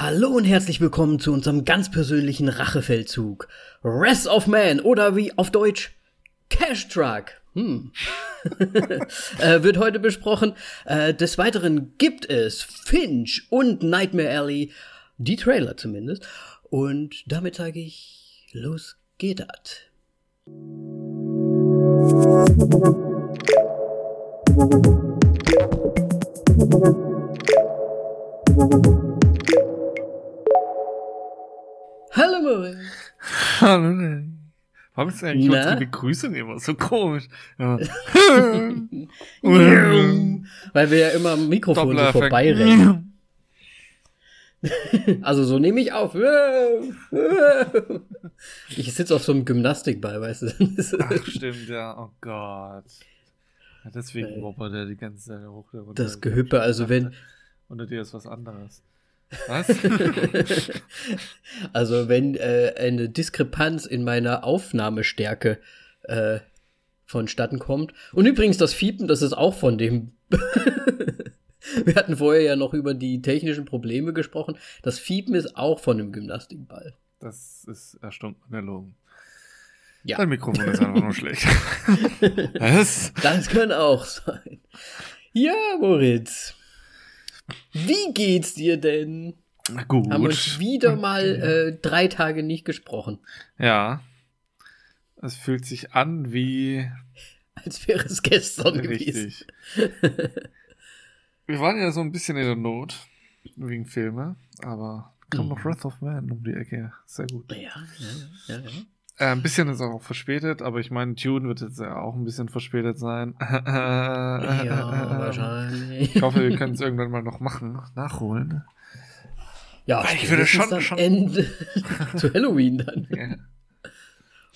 Hallo und herzlich willkommen zu unserem ganz persönlichen Rachefeldzug. Rest of Man oder wie auf Deutsch Cash Truck. Hm. äh, wird heute besprochen. Äh, des Weiteren gibt es Finch und Nightmare Alley, die Trailer zumindest. Und damit sage ich, los geht das. Hallo Moritz. Hallo. Warum ist eigentlich unsere Begrüßung immer so komisch? Ja. Weil wir ja immer am Mikrofon so vorbeirennen. also so nehme ich auf. Ich sitze auf so einem Gymnastikball, weißt du. Ach, stimmt, ja. Oh Gott. Ja, deswegen wobbert er die ganze Zeit hoch. Das Gehüppe, also wenn... Unter dir ist was anderes. Was? also wenn äh, eine Diskrepanz in meiner Aufnahmestärke äh, vonstatten kommt. Und übrigens das Fiepen, das ist auch von dem. Wir hatten vorher ja noch über die technischen Probleme gesprochen. Das Fiepen ist auch von dem Gymnastikball. Das ist erstunken erlogen. Ja. Dein Mikrofon ist einfach nur schlecht. Was? Das kann auch sein. Ja, Moritz. Wie geht's dir denn? Gut. Haben uns wieder mal äh, drei Tage nicht gesprochen. Ja. Es fühlt sich an wie. Als wäre es gestern Richtig. gewesen. Wir waren ja so ein bisschen in der Not wegen Filme, aber kam mhm. noch Wrath of Man um die Ecke. Sehr gut. Ja, ja, ja. ja, ja. Äh, ein bisschen ist auch verspätet, aber ich meine, Tune wird jetzt ja auch ein bisschen verspätet sein. ja, wahrscheinlich. Ich hoffe, wir können es irgendwann mal noch machen, nachholen. Ja, ich würde schon, schon Ende zu Halloween dann. Ja.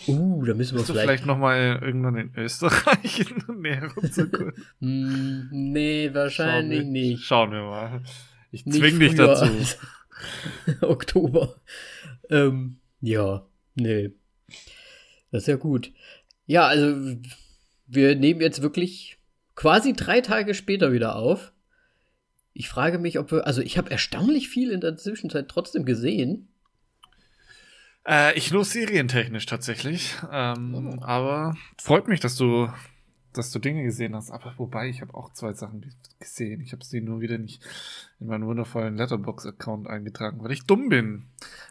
Uh, da müssen wir Bist vielleicht. vielleicht noch mal irgendwann in Österreich näher rumzukommen. mm, nee, wahrscheinlich Schauen nicht. Schauen wir mal. Ich zwing dich dazu. Oktober. Ähm, ja, nee. Das ist ja gut. Ja, also wir nehmen jetzt wirklich quasi drei Tage später wieder auf. Ich frage mich, ob wir, also ich habe erstaunlich viel in der Zwischenzeit trotzdem gesehen. Äh, ich nur serientechnisch tatsächlich. Ähm, oh. Aber freut mich, dass du, dass du Dinge gesehen hast. Aber wobei, ich habe auch zwei Sachen gesehen. Ich habe sie nur wieder nicht in meinen wundervollen Letterbox-Account eingetragen, weil ich dumm bin.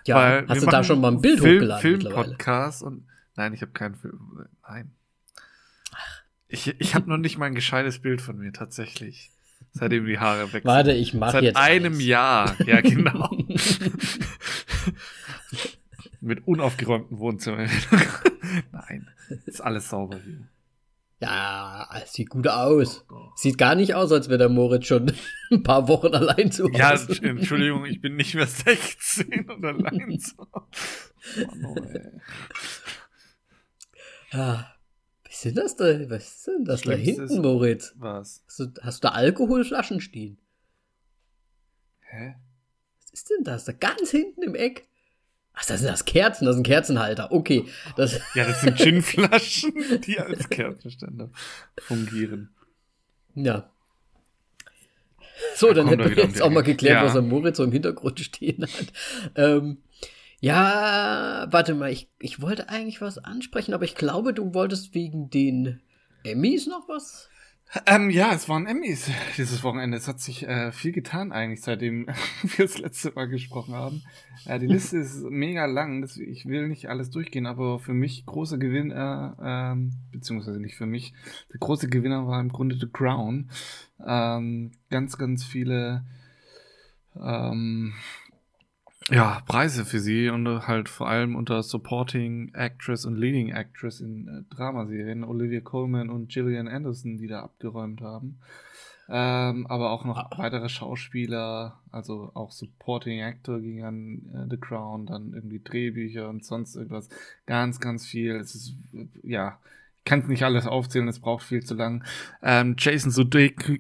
Ja, weil hast du da schon mal ein Bild Film, hochgeladen? Film-Podcast und Nein, ich habe keinen Film. Nein. Ich, ich habe noch nicht mal ein gescheites Bild von mir, tatsächlich. Seitdem die Haare weg sind. Warte, ich mache jetzt. Seit einem eins. Jahr. Ja, genau. Mit unaufgeräumten Wohnzimmern. Nein, ist alles sauber hier. Ja, es sieht gut aus. Sieht gar nicht aus, als wäre der Moritz schon ein paar Wochen allein zu Hause. Ja, Entschuldigung, ich bin nicht mehr 16 und allein zu Hause. Oh, ey. Ja. Was ist das da? Was ist denn das da hinten, Moritz? Was? Hast du, hast du da Alkoholflaschen stehen? Hä? Was ist denn das? Da ganz hinten im Eck? Ach, das sind das Kerzen, das sind Kerzenhalter. Okay. Das ja, das sind Ginflaschen, die als Kerzenständer fungieren. Ja. So, Da dann hätten wir jetzt auch mal geklärt, Ja. was der Moritz so im Hintergrund stehen hat. Ähm, ja, warte mal, ich, ich wollte eigentlich was ansprechen, aber ich glaube, du wolltest wegen den Emmys noch was? Ähm, ja, es waren Emmys dieses Wochenende. Es hat sich äh, viel getan eigentlich, seitdem wir das letzte Mal gesprochen haben. Äh, die Liste ist mega lang. Das, ich will nicht alles durchgehen, aber für mich großer Gewinner, ähm, beziehungsweise nicht für mich, der große Gewinner war im Grunde The Crown. Ähm, ganz, ganz viele ähm, ja, Preise für sie und halt vor allem unter Supporting Actress und Leading Actress in äh, Dramaserien, Olivia Colman und Gillian Anderson, die da abgeräumt haben. Ähm, aber auch noch Ah. weitere Schauspieler, also auch Supporting Actor ging an äh, The Crown, dann irgendwie Drehbücher und sonst irgendwas. Ganz, ganz viel. Es ist, äh, ja, ich kann es nicht alles aufzählen, es braucht viel zu lang. Ähm, Jason Sudeikis,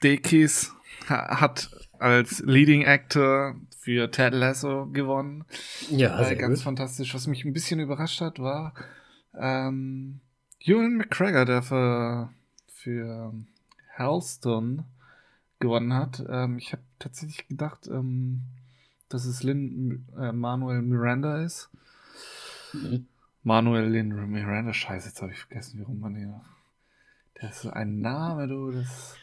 Sudeikis ha- hat als Leading Actor für Ted Lasso gewonnen. Ja, Äh, sehr ganz gut. fantastisch. Was mich ein bisschen überrascht hat, war ähm, Ewan McGregor, der für, für Halston gewonnen hat. Ähm, ich habe tatsächlich gedacht, ähm, dass es Lin äh, Manuel Miranda ist. Mhm. Manuel Lin Miranda, scheiße, jetzt habe ich vergessen, wie rum man hier. Der ist so ein Name, du, das.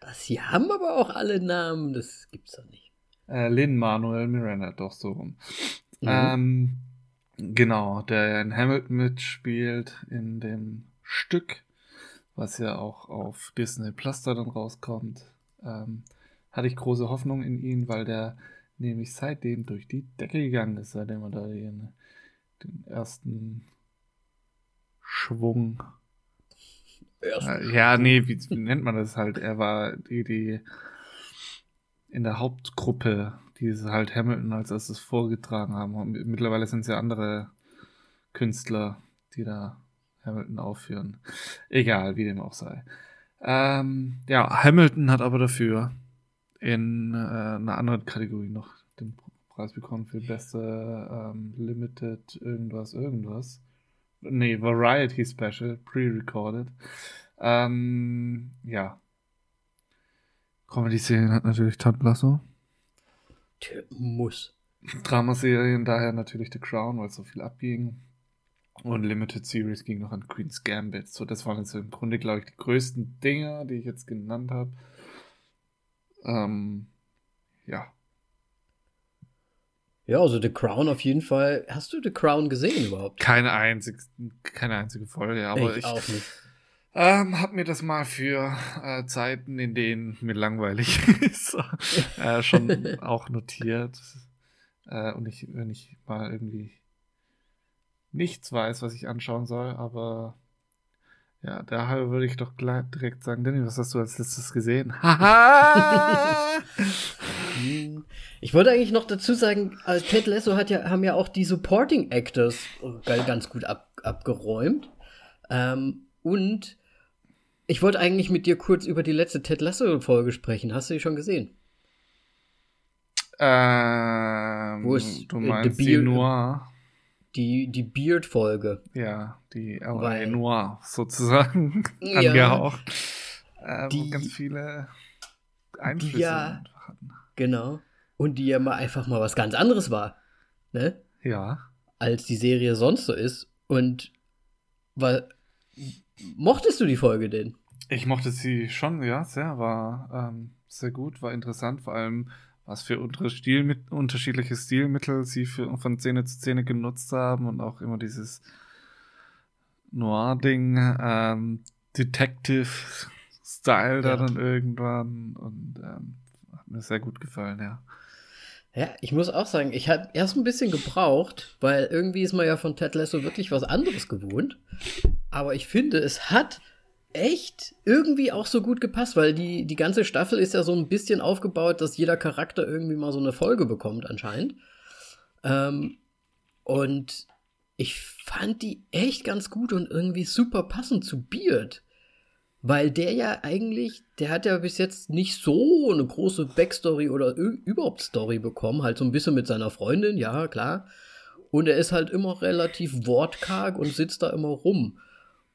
Das hier haben aber auch alle Namen, das gibt's doch nicht. Äh, Lin Manuel Miranda, doch so rum. Mhm. Ähm, genau, der in Hamilton mitspielt in dem Stück, was ja auch auf Disney Plus da dann rauskommt. Ähm, hatte ich große Hoffnung in ihn, weil der nämlich seitdem durch die Decke gegangen ist, seitdem er da den, den ersten Schwung. Ersten äh, ja, nee, wie, wie, nennt man das halt? Er war die, die in der Hauptgruppe, die halt Hamilton als erstes vorgetragen haben. Und mittlerweile sind es ja andere Künstler, die da Hamilton aufführen. Egal, wie dem auch sei. Ähm, ja, Hamilton hat aber dafür in äh, einer anderen Kategorie noch den Preis bekommen für beste ähm, Limited irgendwas, irgendwas. Nee, Variety Special, pre-recorded. Ähm, ja. Comedy-Serien hat natürlich Ted Lasso. Der muss. Dramaserien daher natürlich The Crown, weil es so viel abging. Und Limited Series ging noch an Queen's Gambit. So, das waren jetzt im Grunde, glaube ich, die größten Dinger, die ich jetzt genannt habe. Ähm, ja. Ja, also The Crown auf jeden Fall. Hast du The Crown gesehen überhaupt? Keine einzige, keine einzige Folge, aber ich, ich auch nicht. Ähm, hab mir das mal für äh, Zeiten, in denen mir langweilig ist, äh, schon auch notiert. Äh, und ich, wenn ich mal irgendwie nichts weiß, was ich anschauen soll, aber ja, daher würde ich doch gleich direkt sagen, Danny, was hast du als letztes gesehen? Haha! ich wollte eigentlich noch dazu sagen, also Ted Lasso hat ja, haben ja auch die Supporting Actors ganz gut ab, abgeräumt. Ähm, und ich wollte eigentlich mit dir kurz über die letzte Ted Lasso-Folge sprechen. Hast du die schon gesehen? Ähm, Wo ist du meinst The Beard, Noir? Die, die Beard-Folge. Ja, die LA Weil, Noir sozusagen ja, angehaucht. Äh, die, wo ganz viele Einflüsse die ja, hatten. Genau. Und die ja mal einfach mal was ganz anderes war. Ne? Ja. Als die Serie sonst so ist. Und weil. Mochtest du die Folge denn? Ich mochte sie schon, ja, sehr. War ähm, sehr gut, war interessant, vor allem was für Stilmit unterschiedliche Stilmittel sie für, von Szene zu Szene genutzt haben und auch immer dieses Noir-Ding, ähm, Detective-Style ja. da dann irgendwann und ähm, hat mir sehr gut gefallen, ja. Ja, ich muss auch sagen, ich habe erst ein bisschen gebraucht, weil irgendwie ist man ja von Ted Lasso wirklich was anderes gewohnt. Aber ich finde, es hat echt irgendwie auch so gut gepasst, weil die, die ganze Staffel ist ja so ein bisschen aufgebaut, dass jeder Charakter irgendwie mal so eine Folge bekommt, anscheinend. Ähm, und ich fand die echt ganz gut und irgendwie super passend zu Beard. Weil der ja eigentlich, der hat ja bis jetzt nicht so eine große Backstory oder überhaupt Story bekommen, halt so ein bisschen mit seiner Freundin, ja, klar. Und er ist halt immer relativ wortkarg und sitzt da immer rum.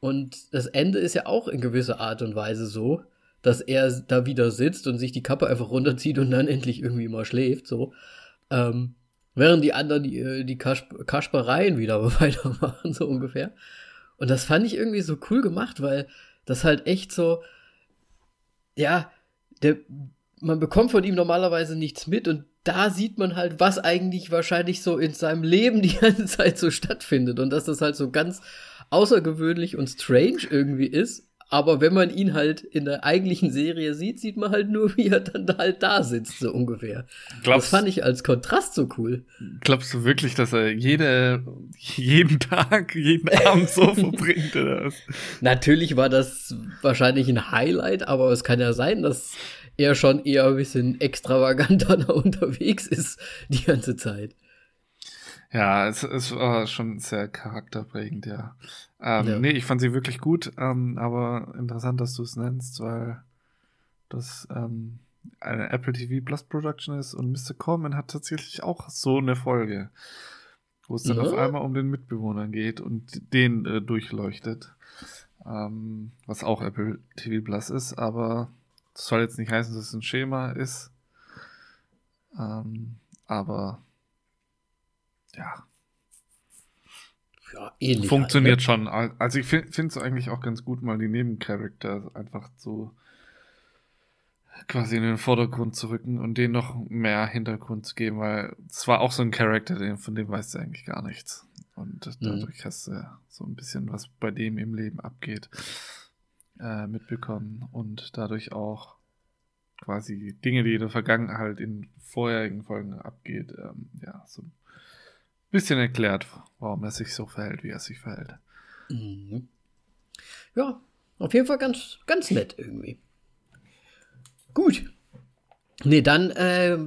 Und das Ende ist ja auch in gewisser Art und Weise so, dass er da wieder sitzt und sich die Kappe einfach runterzieht und dann endlich irgendwie mal schläft, so. Ähm, während die anderen die, äh, die Kasp Kaspereien wieder weitermachen, so ungefähr. Und das fand ich irgendwie so cool gemacht, weil das halt echt so, ja, der, man bekommt von ihm normalerweise nichts mit und da sieht man halt, was eigentlich wahrscheinlich so in seinem Leben die ganze Zeit so stattfindet und dass das halt so ganz außergewöhnlich und strange irgendwie ist. Aber wenn man ihn halt in der eigentlichen Serie sieht, sieht man halt nur, wie er dann halt da sitzt, so ungefähr. Glaubst, das fand ich als Kontrast so cool. Glaubst du wirklich, dass er jede, jeden Tag, jeden Abend so verbringt? Oder was? Natürlich war das wahrscheinlich ein Highlight, aber es kann ja sein, dass er schon eher ein bisschen extravaganter unterwegs ist die ganze Zeit. Ja, es, es war schon sehr charakterprägend, ja. Ähm, ja. Nee, ich fand sie wirklich gut, ähm, aber interessant, dass du es nennst, weil das ähm, eine Apple TV Plus Production ist und Mr. Corman hat tatsächlich auch so eine Folge, wo es dann ja. auf einmal um den Mitbewohner geht und den äh, durchleuchtet. Ähm, was auch Apple TV Plus ist, aber das soll jetzt nicht heißen, dass es ein Schema ist. Ähm, aber ja. Ja, ähnlich. Funktioniert halt, ne? schon. Also ich finde es eigentlich auch ganz gut, mal die Nebencharakter einfach so quasi in den Vordergrund zu rücken und denen noch mehr Hintergrund zu geben, weil es war auch so ein Charakter, von dem weißt du eigentlich gar nichts. Und dadurch mhm. hast du so ein bisschen, was bei dem im Leben abgeht, äh, mitbekommen und dadurch auch quasi Dinge, die in der Vergangenheit in vorherigen Folgen abgeht, ähm, ja, so ein bisschen erklärt, warum er sich so verhält, wie er sich verhält. Mhm. Ja, auf jeden Fall ganz, ganz nett irgendwie. Gut. Nee, dann, äh,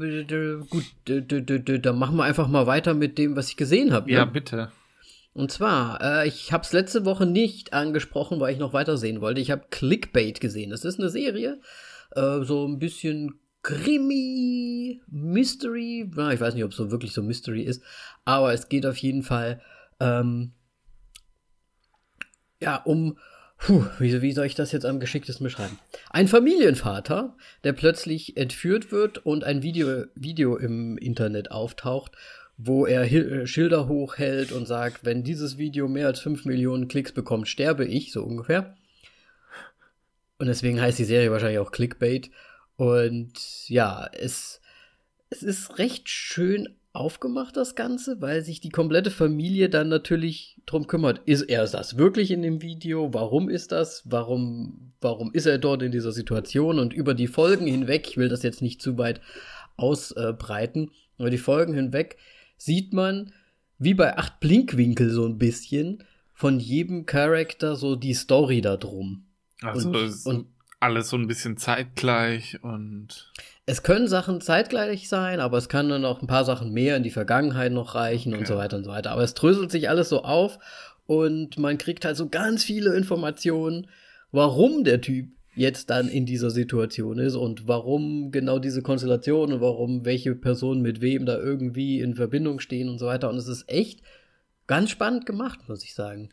gut, dann machen wir einfach mal weiter mit dem, was ich gesehen habe. Ne? Ja, bitte. Und zwar, äh, ich habe es letzte Woche nicht angesprochen, weil ich noch weiter sehen wollte. Ich habe Clickbait gesehen. Das ist eine Serie, äh, so ein bisschen Krimi, Mystery. Ich weiß nicht, ob es so wirklich so Mystery ist, aber es geht auf jeden Fall ähm, ja um Puh, wie, wie soll ich das jetzt am geschicktesten beschreiben? Ein Familienvater, der plötzlich entführt wird und ein Video, Video im Internet auftaucht, wo er äh, Schilder hochhält und sagt, wenn dieses Video mehr als 5 Millionen Klicks bekommt, sterbe ich, so ungefähr. Und deswegen heißt die Serie wahrscheinlich auch Clickbait. Und ja, es, es ist recht schön aufgemacht, das Ganze, weil sich die komplette Familie dann natürlich drum kümmert. Ist er das wirklich in dem Video? Warum ist das? Warum, warum ist er dort in dieser Situation? Und über die Folgen hinweg, ich will das jetzt nicht zu weit ausbreiten, über die Folgen hinweg sieht man, wie bei acht Blinkwinkel so ein bisschen, von jedem Charakter so die Story da drum. Also und, und alles so ein bisschen zeitgleich und es können Sachen zeitgleich sein, aber es kann dann auch ein paar Sachen mehr in die Vergangenheit noch reichen okay. und so weiter und so weiter. Aber es dröselt sich alles so auf und man kriegt halt so ganz viele Informationen, warum der Typ jetzt dann in dieser Situation ist und warum genau diese Konstellation und warum welche Personen mit wem da irgendwie in Verbindung stehen und so weiter. Und es ist echt ganz spannend gemacht, muss ich sagen.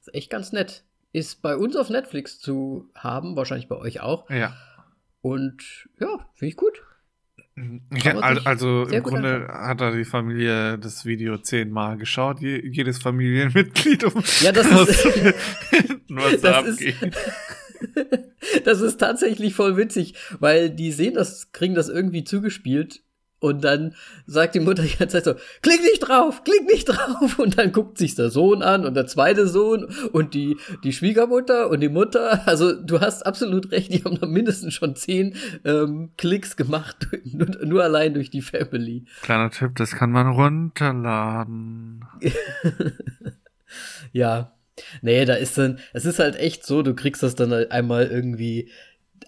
Ist echt ganz nett. Ist bei uns auf Netflix zu haben, wahrscheinlich bei euch auch. Ja. Und ja, finde ich gut. Ja, also im Grunde anschauen. hat da die Familie das Video zehnmal geschaut, je, jedes Familienmitglied, um ja, das ist, was das abgeht. Ist, das ist tatsächlich voll witzig, weil die sehen das, kriegen das irgendwie zugespielt und dann sagt die Mutter die ganze Zeit so, klick nicht drauf, klick nicht drauf. Und dann guckt sich der Sohn an und der zweite Sohn und die, die Schwiegermutter und die Mutter. Also du hast absolut recht, die haben da mindestens schon zehn ähm, Klicks gemacht, nur, nur allein durch die Family. Kleiner Tipp, das kann man runterladen. ja. Nee, da ist dann, es ist halt echt so, du kriegst das dann einmal irgendwie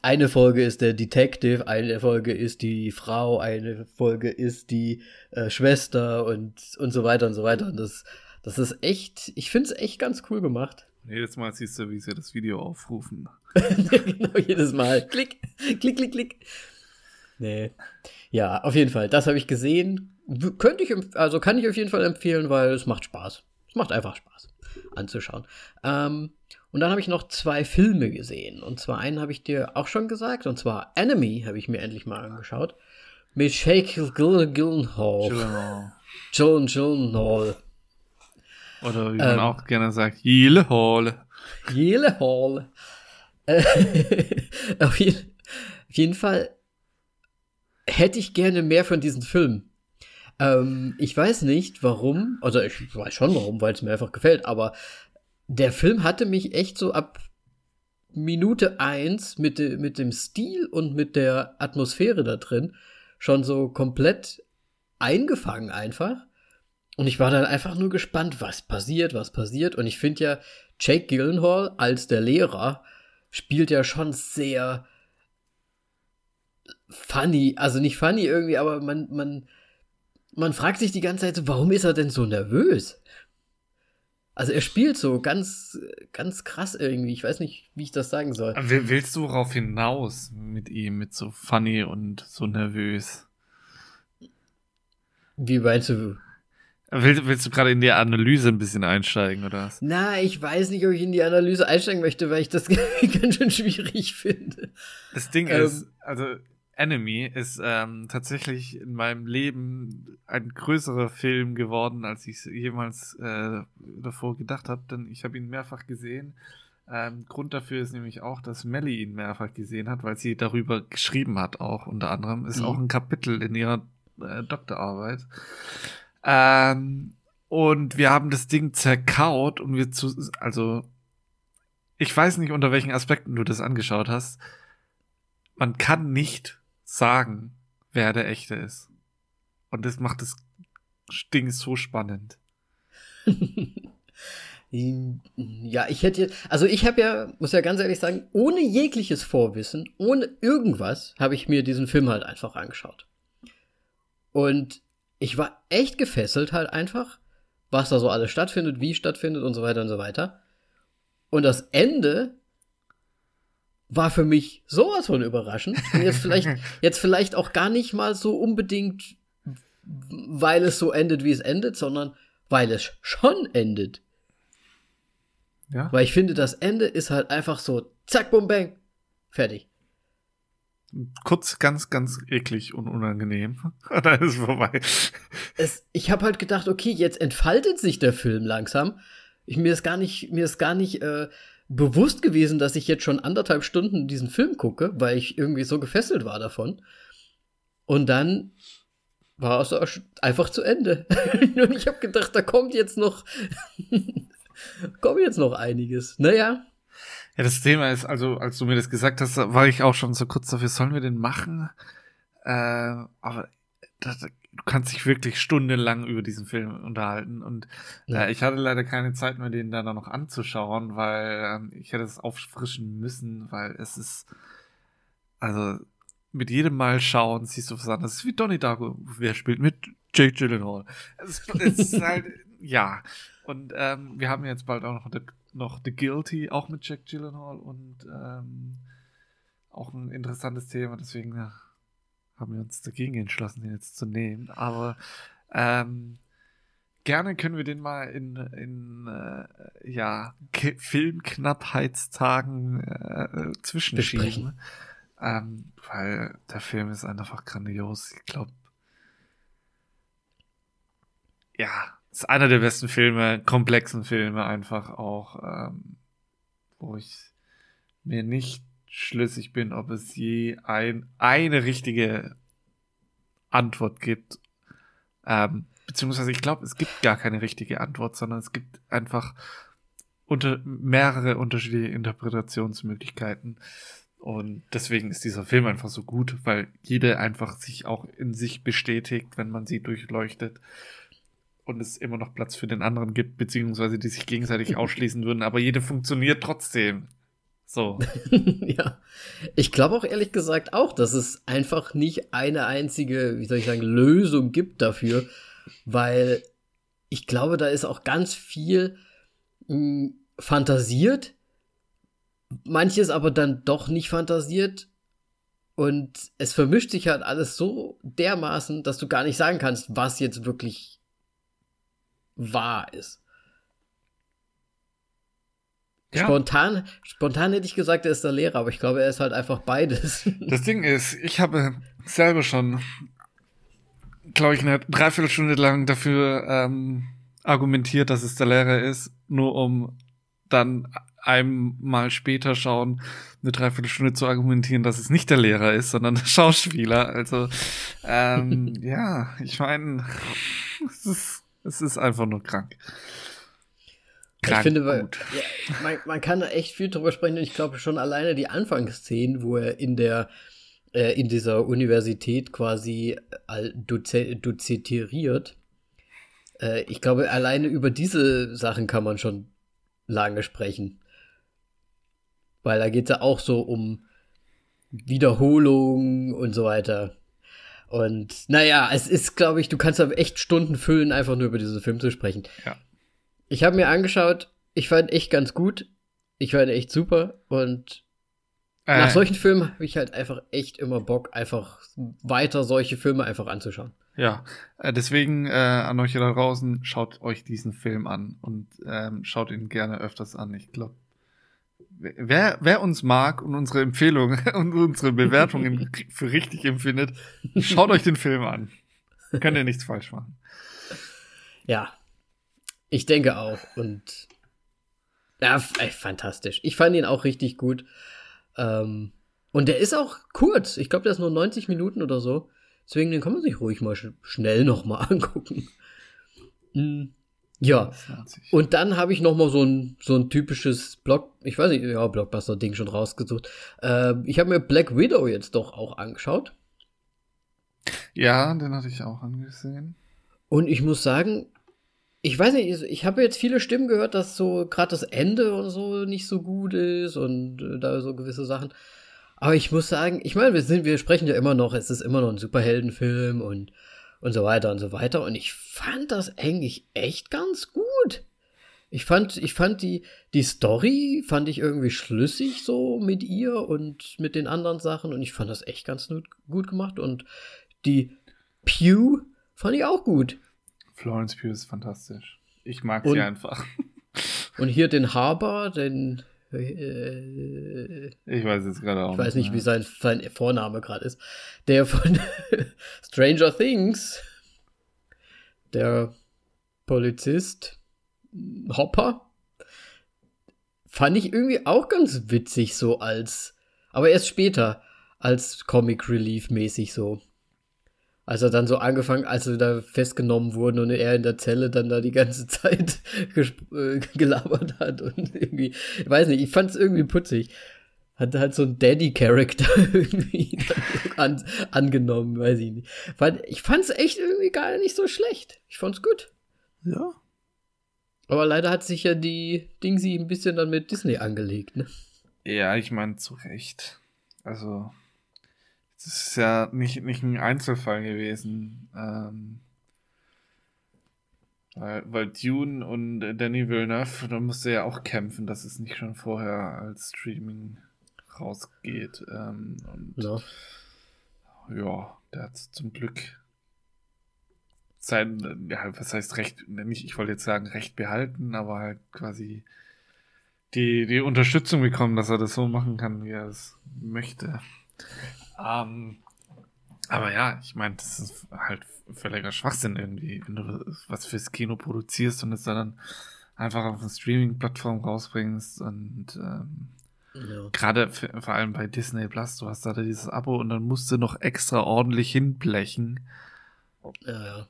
eine Folge ist der Detective, eine Folge ist die Frau, eine Folge ist die äh, Schwester und, und so weiter und so weiter. Und das, das ist echt, ich finde es echt ganz cool gemacht. Jedes Mal siehst du, wie sie das Video aufrufen. genau, jedes Mal. Klick, klick, klick, klick. Nee. Ja, auf jeden Fall. Das habe ich gesehen. Könnte ich, also kann ich auf jeden Fall empfehlen, weil es macht Spaß. Es macht einfach Spaß anzuschauen. Ähm, und dann habe ich noch zwei Filme gesehen. Und zwar einen habe ich dir auch schon gesagt. Und zwar Enemy habe ich mir endlich mal angeschaut. Mit Shake Gyllenhaal. Gyllenhaal. Gyllenhaal. Oder wie man ähm, auch gerne sagt, Gyllenhaal. Gyllenhaal. Äh, auf, jeden, auf jeden Fall hätte ich gerne mehr von diesen Filmen. Ähm, ich weiß nicht, warum. Also ich weiß schon warum, weil es mir einfach gefällt. Aber der Film hatte mich echt so ab Minute eins mit, de, mit dem Stil und mit der Atmosphäre da drin schon so komplett eingefangen einfach. Und ich war dann einfach nur gespannt, was passiert, was passiert. Und ich finde ja, Jake Gyllenhaal als der Lehrer spielt ja schon sehr funny. Also nicht funny irgendwie, aber man, man, man fragt sich die ganze Zeit so, warum ist er denn so nervös? Also er spielt so ganz, ganz krass irgendwie. Ich weiß nicht, wie ich das sagen soll. Willst du darauf hinaus mit ihm, mit so funny und so nervös? Wie meinst du? Willst, willst du gerade in die Analyse ein bisschen einsteigen, oder was? Na, ich weiß nicht, ob ich in die Analyse einsteigen möchte, weil ich das ganz schön schwierig finde. Das Ding ähm, ist, also Enemy ist ähm, tatsächlich in meinem Leben ein größerer Film geworden, als ich jemals äh, davor gedacht habe, denn ich habe ihn mehrfach gesehen. Ähm, Grund dafür ist nämlich auch, dass Melly ihn mehrfach gesehen hat, weil sie darüber geschrieben hat, auch unter anderem. Ist mhm. auch ein Kapitel in ihrer äh, Doktorarbeit. Ähm, und wir haben das Ding zerkaut und wir zu, also ich weiß nicht, unter welchen Aspekten du das angeschaut hast. Man kann nicht sagen, wer der echte ist. Und das macht das Ding so spannend. ja, ich hätte, also ich habe ja, muss ja ganz ehrlich sagen, ohne jegliches Vorwissen, ohne irgendwas, habe ich mir diesen Film halt einfach angeschaut. Und ich war echt gefesselt halt einfach, was da so alles stattfindet, wie stattfindet und so weiter und so weiter. Und das Ende war für mich sowas von überraschend. Und jetzt vielleicht, jetzt vielleicht auch gar nicht mal so unbedingt, weil es so endet, wie es endet, sondern weil es schon endet. Ja. Weil ich finde, das Ende ist halt einfach so, zack, bum, bang, fertig. Kurz, ganz, ganz eklig und unangenehm. Dann ist es vorbei. Es, ich habe halt gedacht, okay, jetzt entfaltet sich der Film langsam. Ich, mir ist gar nicht, mir ist gar nicht äh, bewusst gewesen, dass ich jetzt schon anderthalb Stunden diesen Film gucke, weil ich irgendwie so gefesselt war davon. Und dann war es einfach zu Ende. Und ich habe gedacht, da kommt jetzt noch, kommt jetzt noch einiges. Naja. Ja, das Thema ist, also, als du mir das gesagt hast, war ich auch schon so kurz dafür, sollen wir den machen? Äh, aber das, du kannst dich wirklich stundenlang über diesen Film unterhalten. Und ja. äh, ich hatte leider keine Zeit mehr, den da noch anzuschauen, weil äh, ich hätte es auffrischen müssen, weil es ist, also mit jedem Mal schauen siehst du was anderes. Es ist wie Donnie Darko, wer spielt mit Jake Gyllenhaal. Es, es ist halt, ja. Und ähm, wir haben jetzt bald auch noch The, noch The Guilty, auch mit Jack Gyllenhaal und ähm, auch ein interessantes Thema, deswegen haben wir uns dagegen entschlossen, den jetzt zu nehmen. Aber ähm, gerne können wir den mal in, in äh, ja, Filmknappheitstagen äh, zwischenschieben. Ähm, weil der Film ist einfach grandios. Ich glaube, ja, ist einer der besten Filme, komplexen Filme einfach auch, ähm, wo ich mir nicht schlüssig bin, ob es je ein, eine richtige Antwort gibt. Ähm, beziehungsweise ich glaube, es gibt gar keine richtige Antwort, sondern es gibt einfach unter mehrere unterschiedliche Interpretationsmöglichkeiten. Und deswegen ist dieser Film einfach so gut, weil jede einfach sich auch in sich bestätigt, wenn man sie durchleuchtet. Und es immer noch Platz für den anderen gibt, beziehungsweise die sich gegenseitig ausschließen würden, aber jede funktioniert trotzdem. So. ja. Ich glaube auch ehrlich gesagt auch, dass es einfach nicht eine einzige, wie soll ich sagen, Lösung gibt dafür, weil ich glaube, da ist auch ganz viel mh, hm, fantasiert, manches aber dann doch nicht fantasiert und es vermischt sich halt alles so dermaßen, dass du gar nicht sagen kannst, was jetzt wirklich wahr ist. Ja. Spontan, spontan hätte ich gesagt, er ist der Lehrer, aber ich glaube, er ist halt einfach beides. Das Ding ist, ich habe selber schon, glaube ich, eine Dreiviertelstunde lang dafür ähm, argumentiert, dass es der Lehrer ist, nur um dann einmal später schauen, eine Dreiviertelstunde zu argumentieren, dass es nicht der Lehrer ist, sondern der Schauspieler. Also, ähm, ja, ich meine, es ist, es ist einfach nur krank. Krank, ich finde, weil, ja, man, man, kann da echt viel drüber sprechen. Und ich glaube schon alleine die Anfangsszenen, wo er in der äh, in dieser Universität quasi äh, dozitiert. Äh, ich glaube, alleine über diese Sachen kann man schon lange sprechen. Weil da geht es ja auch so um Wiederholung und so weiter. Und naja, es ist, glaube ich, du kannst da echt Stunden füllen, einfach nur über diesen Film zu sprechen. Ja. Ich habe mir angeschaut, ich fand echt ganz gut. Ich fand echt super und äh, nach solchen Filmen habe ich halt einfach echt immer Bock, einfach weiter solche Filme einfach anzuschauen. Ja, äh, deswegen äh, an euch da draußen, schaut euch diesen Film an und ähm, schaut ihn gerne öfters an. Ich glaube, wer, wer uns mag und unsere Empfehlungen und unsere Bewertungen für richtig empfindet, schaut euch den Film an. Könnt ihr nichts falsch machen. Ja, ich denke auch. Und ja, ey, fantastisch. Ich fand ihn auch richtig gut. Ähm, und der ist auch kurz. Ich glaube, der ist nur 90 Minuten oder so. Deswegen den kann man sich ruhig mal sch schnell noch mal angucken. Mhm. Ja. Und dann habe ich noch mal so ein so ein typisches Block, ich weiß nicht, ja Blockbuster Ding schon rausgesucht. Äh, ich habe mir Black Widow jetzt doch auch angeschaut. Ja, den hatte ich auch angesehen. Und ich muss sagen, ich weiß nicht, ich habe jetzt viele Stimmen gehört, dass so gerade das Ende und so nicht so gut ist und äh, da so gewisse Sachen. Aber ich muss sagen, ich meine, wir sind, wir sprechen ja immer noch, es ist immer noch ein Superheldenfilm und, und so weiter und so weiter. Und ich fand das eigentlich echt ganz gut. Ich fand, ich fand die, die Story fand ich irgendwie schlüssig so mit ihr und mit den anderen Sachen und ich fand das echt ganz gut gemacht und die Pew fand ich auch gut. Florence Pugh ist fantastisch. Ich mag und, sie einfach. Und hier den Harbour, den äh, ich weiß jetzt gerade auch. Ich weiß nicht, wie sein, sein Vorname gerade ist. Der von Stranger Things, der Polizist Hopper, fand ich irgendwie auch ganz witzig, so als, aber erst später, als Comic Relief mäßig so als er dann so angefangen, als sie da festgenommen wurden und er in der Zelle dann da die ganze Zeit äh, gelabert hat und irgendwie, ich weiß nicht, ich fand es irgendwie putzig. Hat halt so ein Daddy-Character irgendwie an, angenommen, weiß ich nicht. Ich fand es echt irgendwie gar nicht so schlecht. Ich fand's gut. Ja. Aber leider hat sich ja die Dingsy ein bisschen dann mit Disney angelegt, ne? Ja, ich meine, zu Recht. Also, das ist ja nicht, nicht ein Einzelfall gewesen. Ähm, weil, weil Dune und Danny Villeneuve, da musste ja auch kämpfen, dass es nicht schon vorher als Streaming rausgeht. Ähm, und ja. ja, der hat zum Glück sein, ja, was heißt Recht, nicht, ich wollte jetzt sagen Recht behalten, aber halt quasi die, die Unterstützung bekommen, dass er das so machen kann, wie er es möchte. Ähm, aber ja, ich meine, das ist halt völliger Schwachsinn irgendwie, wenn du was fürs Kino produzierst und es dann einfach auf eine Streaming-Plattform rausbringst und ähm, ja. gerade vor allem bei Disney Plus, du hast da dieses Abo und dann musst du noch extra ordentlich hinblechen. Ja, ja.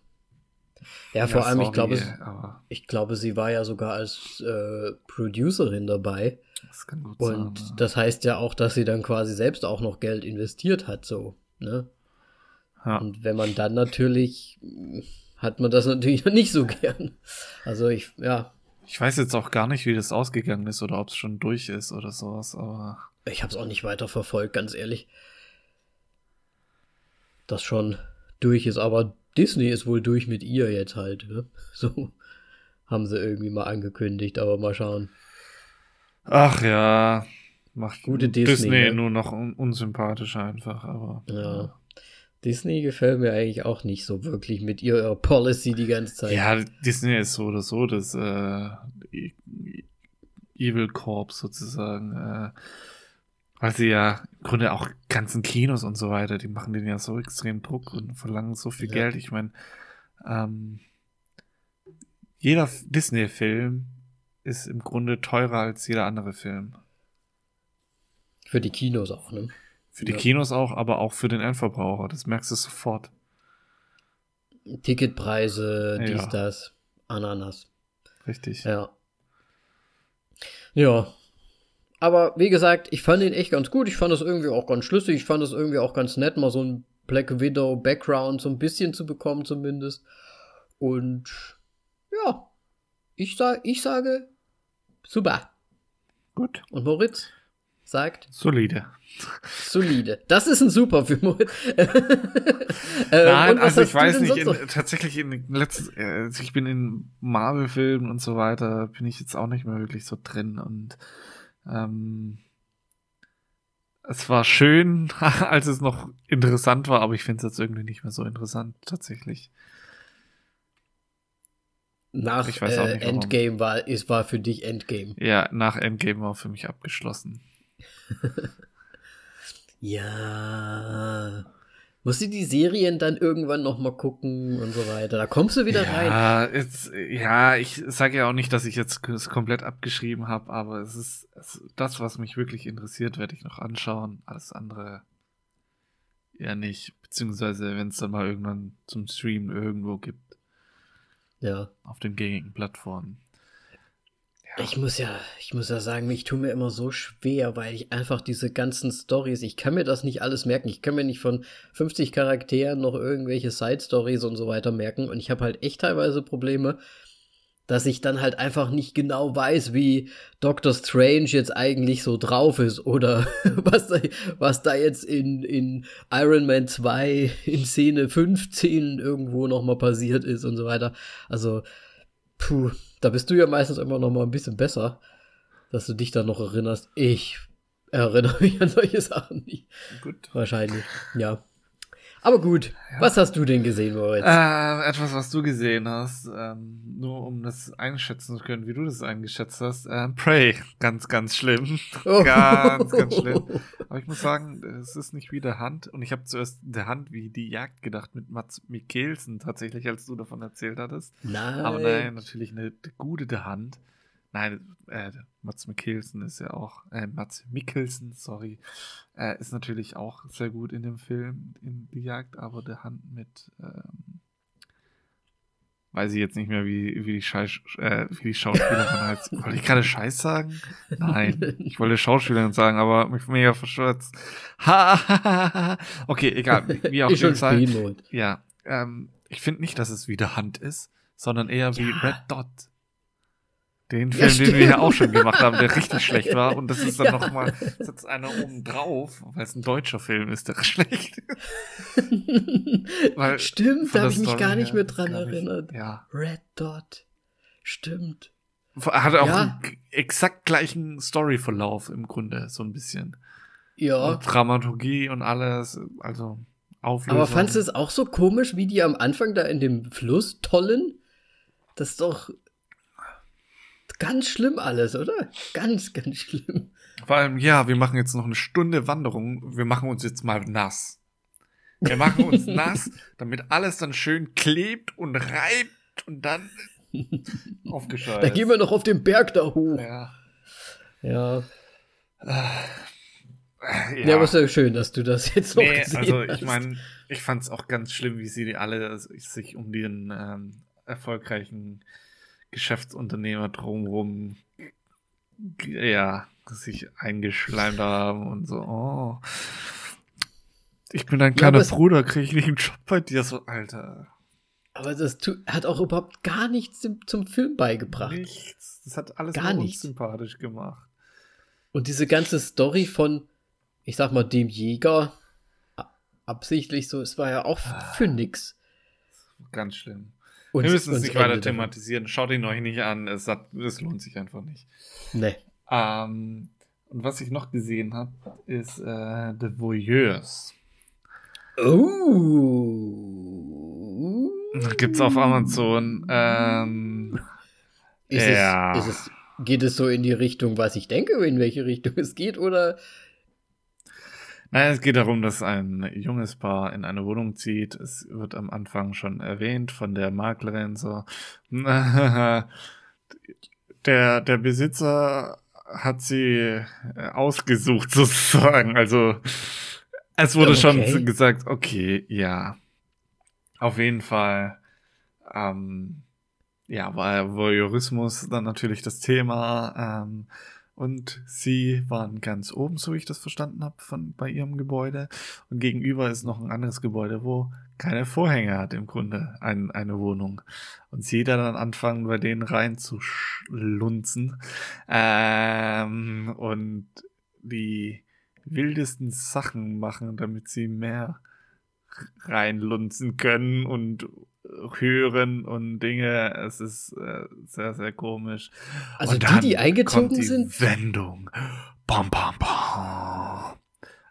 Ja, vor ja, allem, sorry, ich glaube, ich glaube, sie war ja sogar als äh, Producerin dabei. Das kann gut Und sein, das heißt ja auch, dass sie dann quasi selbst auch noch Geld investiert hat, so, ne? Ja. Und wenn man dann natürlich, hat man das natürlich nicht so gern. Also ich, ja. Ich weiß jetzt auch gar nicht, wie das ausgegangen ist oder ob es schon durch ist oder sowas, aber. Ich habe es auch nicht weiter verfolgt, ganz ehrlich. Das schon durch ist, aber Disney ist wohl durch mit ihr jetzt halt, ne? So haben sie irgendwie mal angekündigt, aber mal schauen. Ach ja, macht gute Disney, Disney ne? nur noch un unsympathisch einfach, aber. Ja. Disney gefällt mir eigentlich auch nicht so wirklich mit ihrer Policy die ganze Zeit. Ja, Disney ist so oder so das äh, Evil Corp sozusagen. Äh, weil sie ja im Grunde auch ganzen Kinos und so weiter, die machen den ja so extrem Druck und verlangen so viel ja. Geld. Ich meine, ähm, jeder Disney-Film ist im Grunde teurer als jeder andere Film. Für die Kinos auch, ne? Für die ja. Kinos auch, aber auch für den Endverbraucher. Das merkst du sofort. Ticketpreise, dies, ja. das, Ananas. Richtig. Ja. Ja. Aber wie gesagt, ich fand ihn echt ganz gut. Ich fand es irgendwie auch ganz schlüssig. Ich fand es irgendwie auch ganz nett, mal so ein Black Widow Background so ein bisschen zu bekommen, zumindest. Und ja, ich, sag, ich sage Super. Gut. Und Moritz sagt? Solide. Solide. Das ist ein Super für Moritz. äh, Nein, also ich weiß nicht, in, tatsächlich in letzten, äh, ich bin in Marvel-Filmen und so weiter, bin ich jetzt auch nicht mehr wirklich so drin und ähm, es war schön, als es noch interessant war, aber ich finde es jetzt irgendwie nicht mehr so interessant, tatsächlich. Nach äh, Endgame war, ist, war für dich Endgame. Ja, nach Endgame war für mich abgeschlossen. ja. Musst du die Serien dann irgendwann noch mal gucken und so weiter. Da kommst du wieder ja, rein. Jetzt, ja, ich sage ja auch nicht, dass ich jetzt es komplett abgeschrieben habe, aber es ist es, das, was mich wirklich interessiert, werde ich noch anschauen. Alles andere ja nicht. Beziehungsweise, wenn es dann mal irgendwann zum Stream irgendwo gibt. Ja. Auf den gängigen Plattformen. Ich muss ja, ich muss ja sagen, ich tue mir immer so schwer, weil ich einfach diese ganzen Stories, ich kann mir das nicht alles merken. Ich kann mir nicht von 50 Charakteren noch irgendwelche Side Stories und so weiter merken. Und ich habe halt echt teilweise Probleme, dass ich dann halt einfach nicht genau weiß, wie Doctor Strange jetzt eigentlich so drauf ist oder was da, was da jetzt in, in Iron Man 2 in Szene 15 irgendwo nochmal passiert ist und so weiter. Also, puh, da bist du ja meistens immer noch mal ein bisschen besser, dass du dich da noch erinnerst. Ich erinnere mich an solche Sachen nicht. Gut. Wahrscheinlich, ja. Aber gut, ja. was hast du denn gesehen, Moritz? Äh, etwas, was du gesehen hast, ähm, nur um das einschätzen zu können, wie du das eingeschätzt hast. Äh, Prey, ganz, ganz schlimm. Oh. Ganz, ganz schlimm. Aber ich muss sagen, es ist nicht wie der Hand. Und ich habe zuerst der Hand wie die Jagd gedacht mit Mats Mikkelsen tatsächlich, als du davon erzählt hattest. Nein. Aber nein, natürlich eine, eine gute der Hand. Nein, äh, Mats Mikkelsen ist ja auch, äh, Mats Mikkelsen, sorry, äh, ist natürlich auch sehr gut in dem Film, in Die Jagd, aber der Hand mit, ähm, weiß ich jetzt nicht mehr, wie, wie, die, Scheiß, äh, wie die Schauspielerin heißt. Wollte ich gerade Scheiß sagen? Nein, ich wollte Schauspielerin sagen, aber mich mega verschwörzt. Ha, okay, egal, wie auch immer. Ja, ähm, ich finde nicht, dass es wie der Hand ist, sondern eher wie ja. Red Dot. Den Film, ja, den wir ja auch schon gemacht haben, der richtig schlecht war. Und das ist dann ja. nochmal, setzt einer oben drauf, weil es ein deutscher Film ist, der schlecht ist. weil Stimmt, da habe ich mich gar nicht mehr dran erinnert. Ja. Red Dot. Stimmt. Hat auch ja. einen exakt gleichen Storyverlauf im Grunde, so ein bisschen. Ja. Und Dramaturgie und alles, also Auflösung. Aber fandest du es auch so komisch, wie die am Anfang da in dem Fluss tollen? Das ist doch Ganz schlimm alles, oder? Ganz, ganz schlimm. Vor allem, ja, wir machen jetzt noch eine Stunde Wanderung. Wir machen uns jetzt mal nass. Wir machen uns nass, damit alles dann schön klebt und reibt und dann aufgescheuert. Da gehen wir noch auf den Berg da hoch. Ja. Ja. Ja, ja aber ist ja schön, dass du das jetzt noch nee, gesehen also ich meine, ich fand es auch ganz schlimm, wie sie alle sich um den ähm, erfolgreichen Geschäftsunternehmer drumherum ja, sich eingeschleimt haben und so, oh. Ich bin dein kleiner ja, Bruder, kriege ich nicht einen Job bei dir, so, Alter. Aber das hat auch überhaupt gar nichts zum, zum Film beigebracht. Nichts. Das hat alles gar nicht sympathisch gemacht. Und diese ganze Story von, ich sag mal, dem Jäger, absichtlich so, es war ja auch für ah. nix. Ganz schlimm. Und, Wir müssen es nicht weiter thematisieren. Schaut ihn euch nicht an. Es, hat, es lohnt sich einfach nicht. Nee. Ähm, und was ich noch gesehen habe, ist äh, The Voyeurs. Oh. Gibt's auf Amazon. Ähm, ist ja. Es, ist es, geht es so in die Richtung, was ich denke, in welche Richtung es geht, oder Nein, es geht darum, dass ein junges Paar in eine Wohnung zieht. Es wird am Anfang schon erwähnt von der Maklerin so. der, der Besitzer hat sie äh, ausgesucht sozusagen. Also es wurde okay. schon gesagt, okay, ja. Auf jeden Fall. Ähm, ja, war Voyeurismus dann natürlich das Thema. Ähm, und sie waren ganz oben, so wie ich das verstanden habe, von bei ihrem Gebäude. Und gegenüber ist noch ein anderes Gebäude, wo keine Vorhänge hat im Grunde ein, eine Wohnung. Und sie dann anfangen, bei denen reinzuschlunzen ähm, und die wildesten Sachen machen, damit sie mehr reinlunzen können und hören und Dinge. Es ist äh, sehr, sehr komisch. Also die, die eingezogen die sind? Wendung. Bam, bam, bam.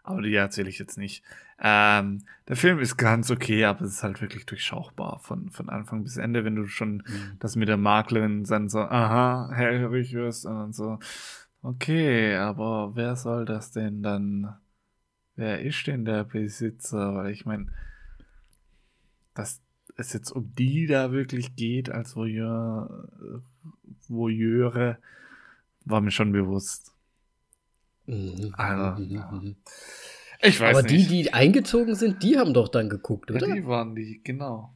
Aber die erzähle ich jetzt nicht. Ähm, der Film ist ganz okay, aber es ist halt wirklich durchschaubar von, von Anfang bis Ende, wenn du schon mhm. das mit der Maklerin dann so, aha, hellhörig wirst und dann so, okay, aber wer soll das denn dann, wer ist denn der Besitzer? Weil ich meine, dass es jetzt um die da wirklich geht als Voyeur, Voyeure, war mir schon bewusst. Mhm. Also, mhm. ja. Ich weiß Aber nicht. die, die eingezogen sind, die haben doch dann geguckt, oder? Ja, die waren die, genau.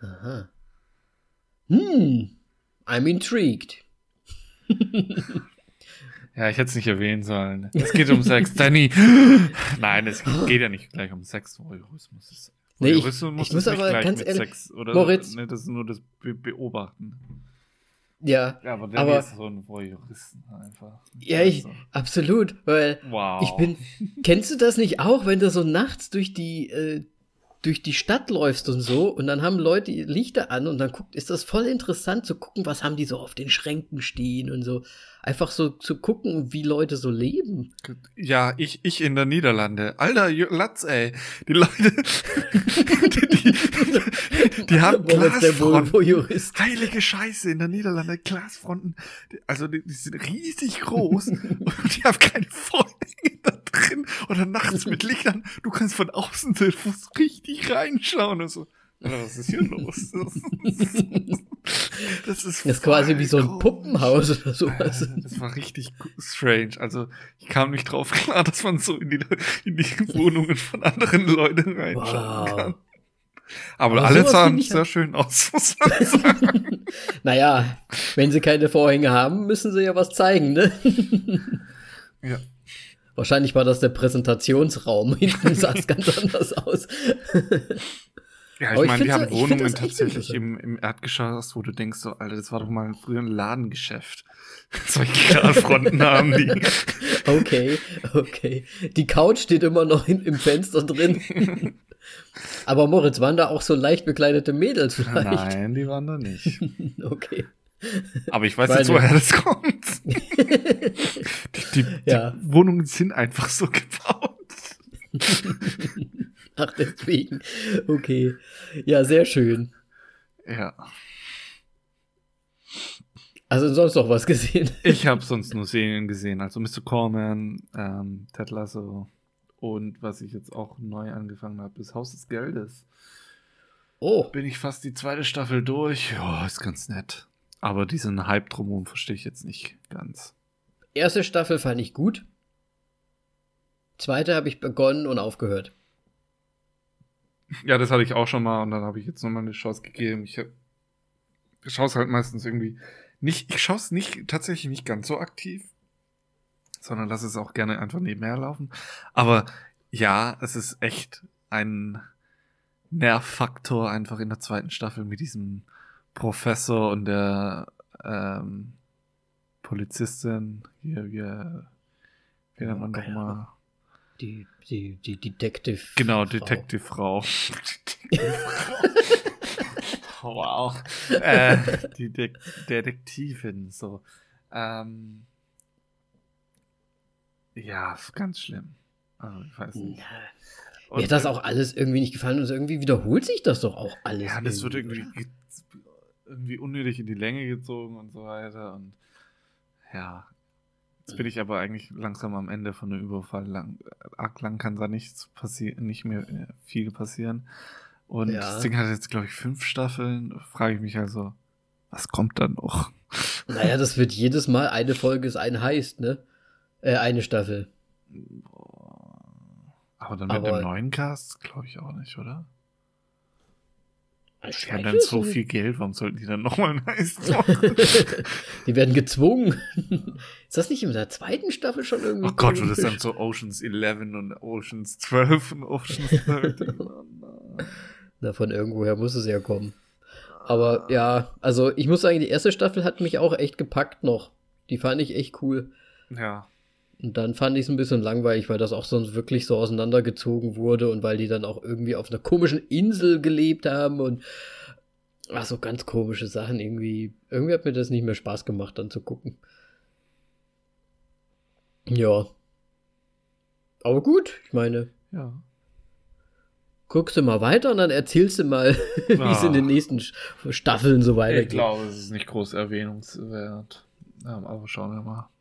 Aha. Hm, I'm intrigued. ja, ich hätte es nicht erwähnen sollen. Es geht um Sex. Danny! Nein, es geht ja nicht gleich um Sex. Voyeurismus ist. Nee, ich, ich muss aber ganz ehrlich, Sex, oder, Moritz. Ne, das ist nur das Be Beobachten. Ja, ja aber der aber, ist so ein Voyeuristen einfach. Ja, ich, also. absolut, weil wow. ich bin, kennst du das nicht auch, wenn du so nachts durch die, äh, durch die Stadt läufst und so und dann haben Leute Lichter an und dann guckt, ist das voll interessant zu gucken, was haben die so auf den Schränken stehen und so. Einfach so zu gucken, wie Leute so leben. Ja, ich, ich in der Niederlande. Alter, Latz, ey. Die Leute, die, die, die haben Glasfronten. Heilige Scheiße in der Niederlande. Glasfronten. Also, die, die sind riesig groß und die haben keine Vorhänge drin oder nachts mit Lichtern. Du kannst von außen so richtig reinschauen und so. Was ist hier los? Das ist, das ist quasi wie so ein Puppenhaus oder sowas. Das war richtig strange. Also ich kam nicht drauf klar, dass man so in die, in die Wohnungen von anderen Leuten reinschauen wow. kann. Aber, Aber alle sahen sehr halt schön aus, muss man sagen. naja, wenn sie keine Vorhänge haben, müssen sie ja was zeigen, ne? ja. Wahrscheinlich war das der Präsentationsraum. Hinten sah es ganz anders aus. Ja, ich meine, die haben Wohnungen tatsächlich im, im Erdgeschoss, wo du denkst, so, Alter, das war doch mal früher ein Ladengeschäft. Solche Glasfronten haben die. Okay, okay. Die Couch steht immer noch in, im Fenster drin. Aber Moritz, waren da auch so leicht bekleidete Mädels vielleicht? Nein, die waren da nicht. okay. Aber ich weiß Meine. jetzt, woher das kommt. die, die, ja. die Wohnungen sind einfach so gebaut. Ach, deswegen. Okay. Ja, sehr schön. Ja. Also sonst noch was gesehen? Ich habe sonst nur Serien gesehen. Also Mr. Corman, ähm, Ted Lasso und was ich jetzt auch neu angefangen habe, ist Haus des Geldes. Oh. Bin ich fast die zweite Staffel durch. Ja, ist ganz nett. Aber diesen Hype drumherum verstehe ich jetzt nicht ganz. Erste Staffel fand ich gut. Zweite habe ich begonnen und aufgehört. Ja, das hatte ich auch schon mal und dann habe ich jetzt nochmal eine Chance gegeben. Ich, ich schaue es halt meistens irgendwie nicht, ich schaue es nicht, tatsächlich nicht ganz so aktiv, sondern lasse es auch gerne einfach nebenher laufen. Aber ja, es ist echt ein Nervfaktor einfach in der zweiten Staffel mit diesem Professor und der ähm, Polizistin. Hier, hier, wie nennt man doch mal? Die, die, die Detective. Genau, Detective-Frau. wow. Äh, die De Detektivin, so. Ähm, ja, ganz schlimm. Also, ich weiß nicht. Und, Mir hat das auch alles irgendwie nicht gefallen und irgendwie wiederholt sich das doch auch alles. Ja, das wird irgendwie, irgendwie unnötig in die Länge gezogen und so weiter. Und ja, Jetzt bin ich aber eigentlich langsam am Ende von dem Überfall. Lang, arg lang kann da nichts passieren, nicht mehr äh, viel passieren. Und ja. das Ding hat jetzt, glaube ich, fünf Staffeln. Frage ich mich also, was kommt dann noch? Naja, das wird jedes Mal eine Folge ist ein heißt, ne? Äh, eine Staffel. Aber dann mit aber dem neuen Cast, glaube ich auch nicht, oder? Die haben dann so viel Geld, warum sollten die dann nochmal ein machen? die werden gezwungen. Ist das nicht in der zweiten Staffel schon irgendwie? Oh Gott, und das dann so Oceans 11 und Oceans 12 und Oceans 13. Na, von irgendwoher muss es ja kommen. Aber ja, also ich muss sagen, die erste Staffel hat mich auch echt gepackt noch. Die fand ich echt cool. Ja. Und dann fand ich es ein bisschen langweilig, weil das auch sonst wirklich so auseinandergezogen wurde und weil die dann auch irgendwie auf einer komischen Insel gelebt haben und ach, so ganz komische Sachen irgendwie. Irgendwie hat mir das nicht mehr Spaß gemacht, dann zu gucken. Ja. Aber gut, ich meine. Ja. Guckst du mal weiter und dann erzählst du mal, wie es in den nächsten Staffeln so weitergeht. Ich glaube, es ist nicht groß erwähnungswert. Ja, aber schauen wir mal.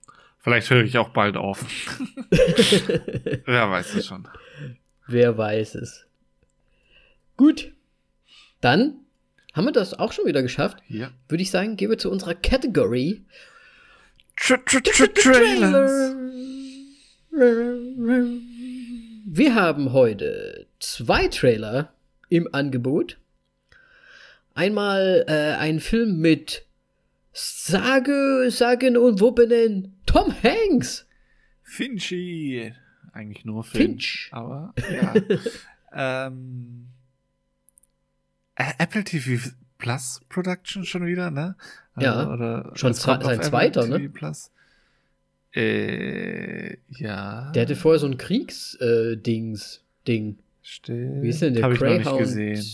Vielleicht höre ich auch bald auf. Wer weiß es schon. Wer weiß es. Gut. Dann haben wir das auch schon wieder geschafft. Ja. Würde ich sagen, gehen wir zu unserer Category. Trailers. Wir haben heute zwei Trailer im Angebot. Einmal äh, ein Film mit sage, sagen und wuppenen Tom Hanks. Finchy. Eigentlich nur Film. Finch. Aber ja. ähm, Apple TV Plus Production schon wieder, ne? Ja. Oder schon sein zweiter, ne? Plus. Äh, ja. Der hatte vorher so ein Kriegsdings, äh, Ding. Stimmt. Wie ist denn der Hab Greyhound? ich noch nicht gesehen.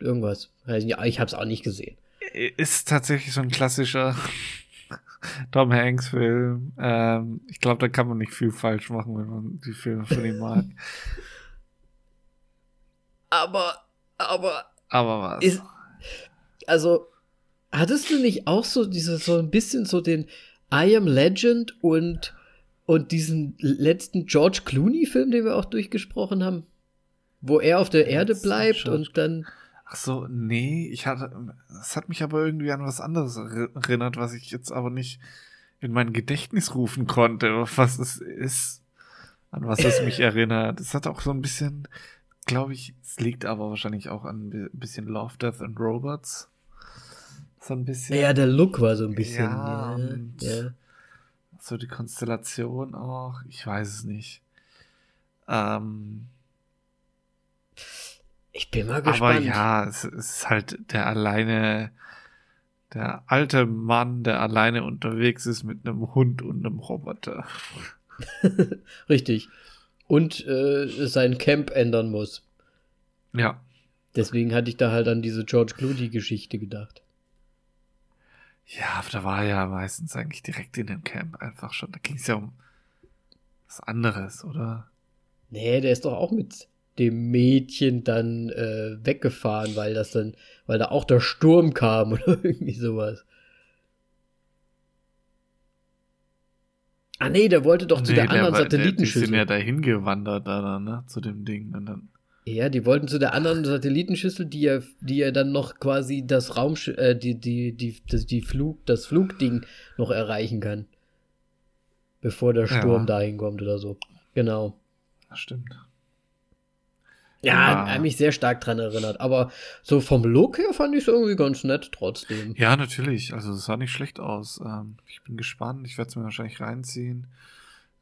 Irgendwas. Ja, ich hab's auch nicht gesehen. Ist tatsächlich so ein klassischer Tom Hanks Film. Ähm, ich glaube, da kann man nicht viel falsch machen, wenn man die Filme von ihm mag. Aber, aber, Aber was? ist, also, hattest du nicht auch so diese, so ein bisschen so den I Am Legend und, und diesen letzten George Clooney Film, den wir auch durchgesprochen haben? Wo er auf der Erde bleibt und dann, Ach so, nee, ich hatte, das hat mich aber irgendwie an was anderes er- erinnert, was ich jetzt aber nicht in mein Gedächtnis rufen konnte, was es ist, an was es mich erinnert. Es hat auch so ein bisschen, glaube ich, es liegt aber wahrscheinlich auch an ein bi- bisschen Love, Death and Robots. So ein bisschen. ja, der Look war so ein bisschen, Ja, ja, und- ja. So die Konstellation auch, ich weiß es nicht. Ähm, Ich bin mal Aber gespannt. ja, es, es ist halt der alleine, der alte Mann, der alleine unterwegs ist mit einem Hund und einem Roboter. Richtig. Und äh, sein Camp ändern muss. Ja. Deswegen hatte ich da halt an diese George Clooney-Geschichte gedacht. Ja, aber da war er ja meistens eigentlich direkt in dem Camp einfach schon. Da ging es ja um was anderes, oder? Nee, der ist doch auch mit dem Mädchen dann äh, weggefahren, weil das dann, weil da auch der Sturm kam oder irgendwie sowas. Ah nee, der wollte doch zu Nee, der anderen der- Die Satellitenschüssel. sind ja dahin gewandert, da, dann, ne, zu dem Ding. Und dann, Ja, die wollten zu der anderen Satellitenschüssel, die ja, die ja dann noch quasi das Raumsch äh, die, die, die, das, die Flug, das Flugding noch erreichen kann. Bevor der Sturm Ja. dahin kommt oder so. Genau. das stimmt. Ja, Ja. hat mich sehr stark dran erinnert. Aber so vom Look her fand ich es irgendwie ganz nett trotzdem. Ja, natürlich. Also es sah nicht schlecht aus. Ähm, ich bin gespannt. Ich werde es mir wahrscheinlich reinziehen.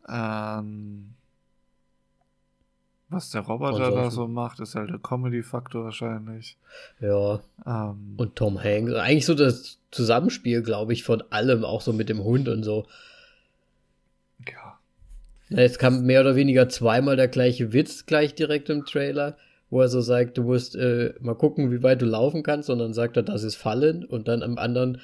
Ähm, was der Roboter da so macht, ist halt der Comedy-Faktor wahrscheinlich. Ja. Ähm, Und Tom Hanks. Eigentlich so das Zusammenspiel, glaube ich, von allem, auch so mit dem Hund und so. Ja, Jetzt kam mehr oder weniger zweimal der gleiche Witz gleich direkt im Trailer, wo er so sagt, du musst äh, mal gucken, wie weit du laufen kannst, und dann sagt er, das ist Fallen, und dann im anderen,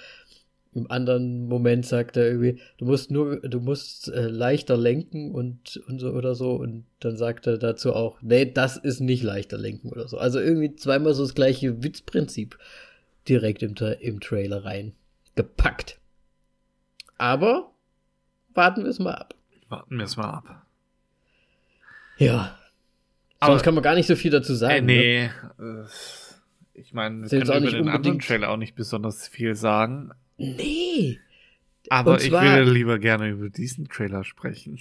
im anderen Moment sagt er irgendwie, du musst nur, du musst äh, leichter lenken und, und so oder so, und dann sagt er dazu auch, nee, das ist nicht leichter lenken oder so. Also irgendwie zweimal so das gleiche Witzprinzip direkt im, im Trailer rein gepackt. Aber warten wir es mal ab. Warten wir es mal ab. Ja. Aber- Sonst kann man gar nicht so viel dazu sagen. Äh, Ne? nee. äh, Ich meine, wir können auch über nicht den anderen unbedingt- Trailer auch nicht besonders viel sagen. Nee. Aber Und ich zwar- würde lieber gerne über diesen Trailer sprechen.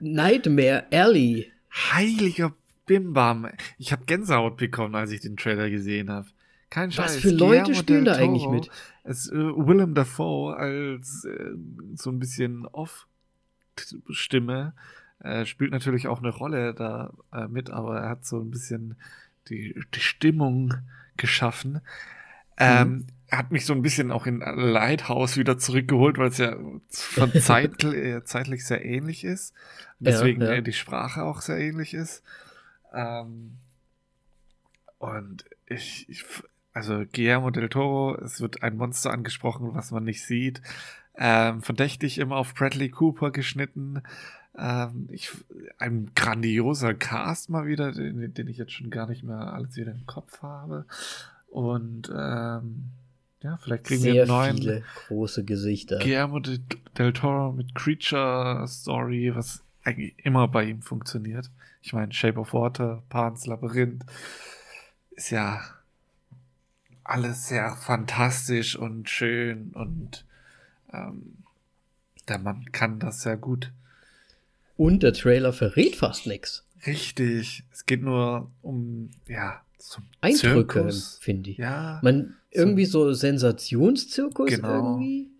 Nightmare Alley. Heiliger Bimbam. Ich habe Gänsehaut bekommen, als ich den Trailer gesehen habe. Kein Scheiß. Was für Leute spielen da eigentlich mit? Es, äh, Willem Dafoe als äh, so ein bisschen Off-Stimme äh, spielt natürlich auch eine Rolle da äh, mit, aber er hat so ein bisschen die, die Stimmung geschaffen. Ähm, er hat mich so ein bisschen auch in Lighthouse wieder zurückgeholt, weil es ja von Zeit, äh, zeitlich sehr ähnlich ist. Und Ja, deswegen ja. äh, die Sprache auch sehr ähnlich ist. Ähm, und ich, ich, also Guillermo del Toro, es wird ein Monster angesprochen, was man nicht sieht. Ähm, verdächtig immer auf Bradley Cooper geschnitten. Ähm, ich, ein grandioser Cast mal wieder, den, den, ich jetzt schon gar nicht mehr alles wieder im Kopf habe. Und ähm, ja, vielleicht kriegen Sehr wir einen neuen viele große Gesichter. Guillermo de, del Toro mit Creature Story, was eigentlich immer bei ihm funktioniert. Ich meine, Shape of Water, Pan's Labyrinth ist ja alles sehr fantastisch und schön und ähm, der Mann kann das sehr gut. Und der Trailer verrät fast nichts. Richtig. Es geht nur um, ja, zum Eindrücke, finde ich. Ja. Man, irgendwie so, Sensationszirkus genau. irgendwie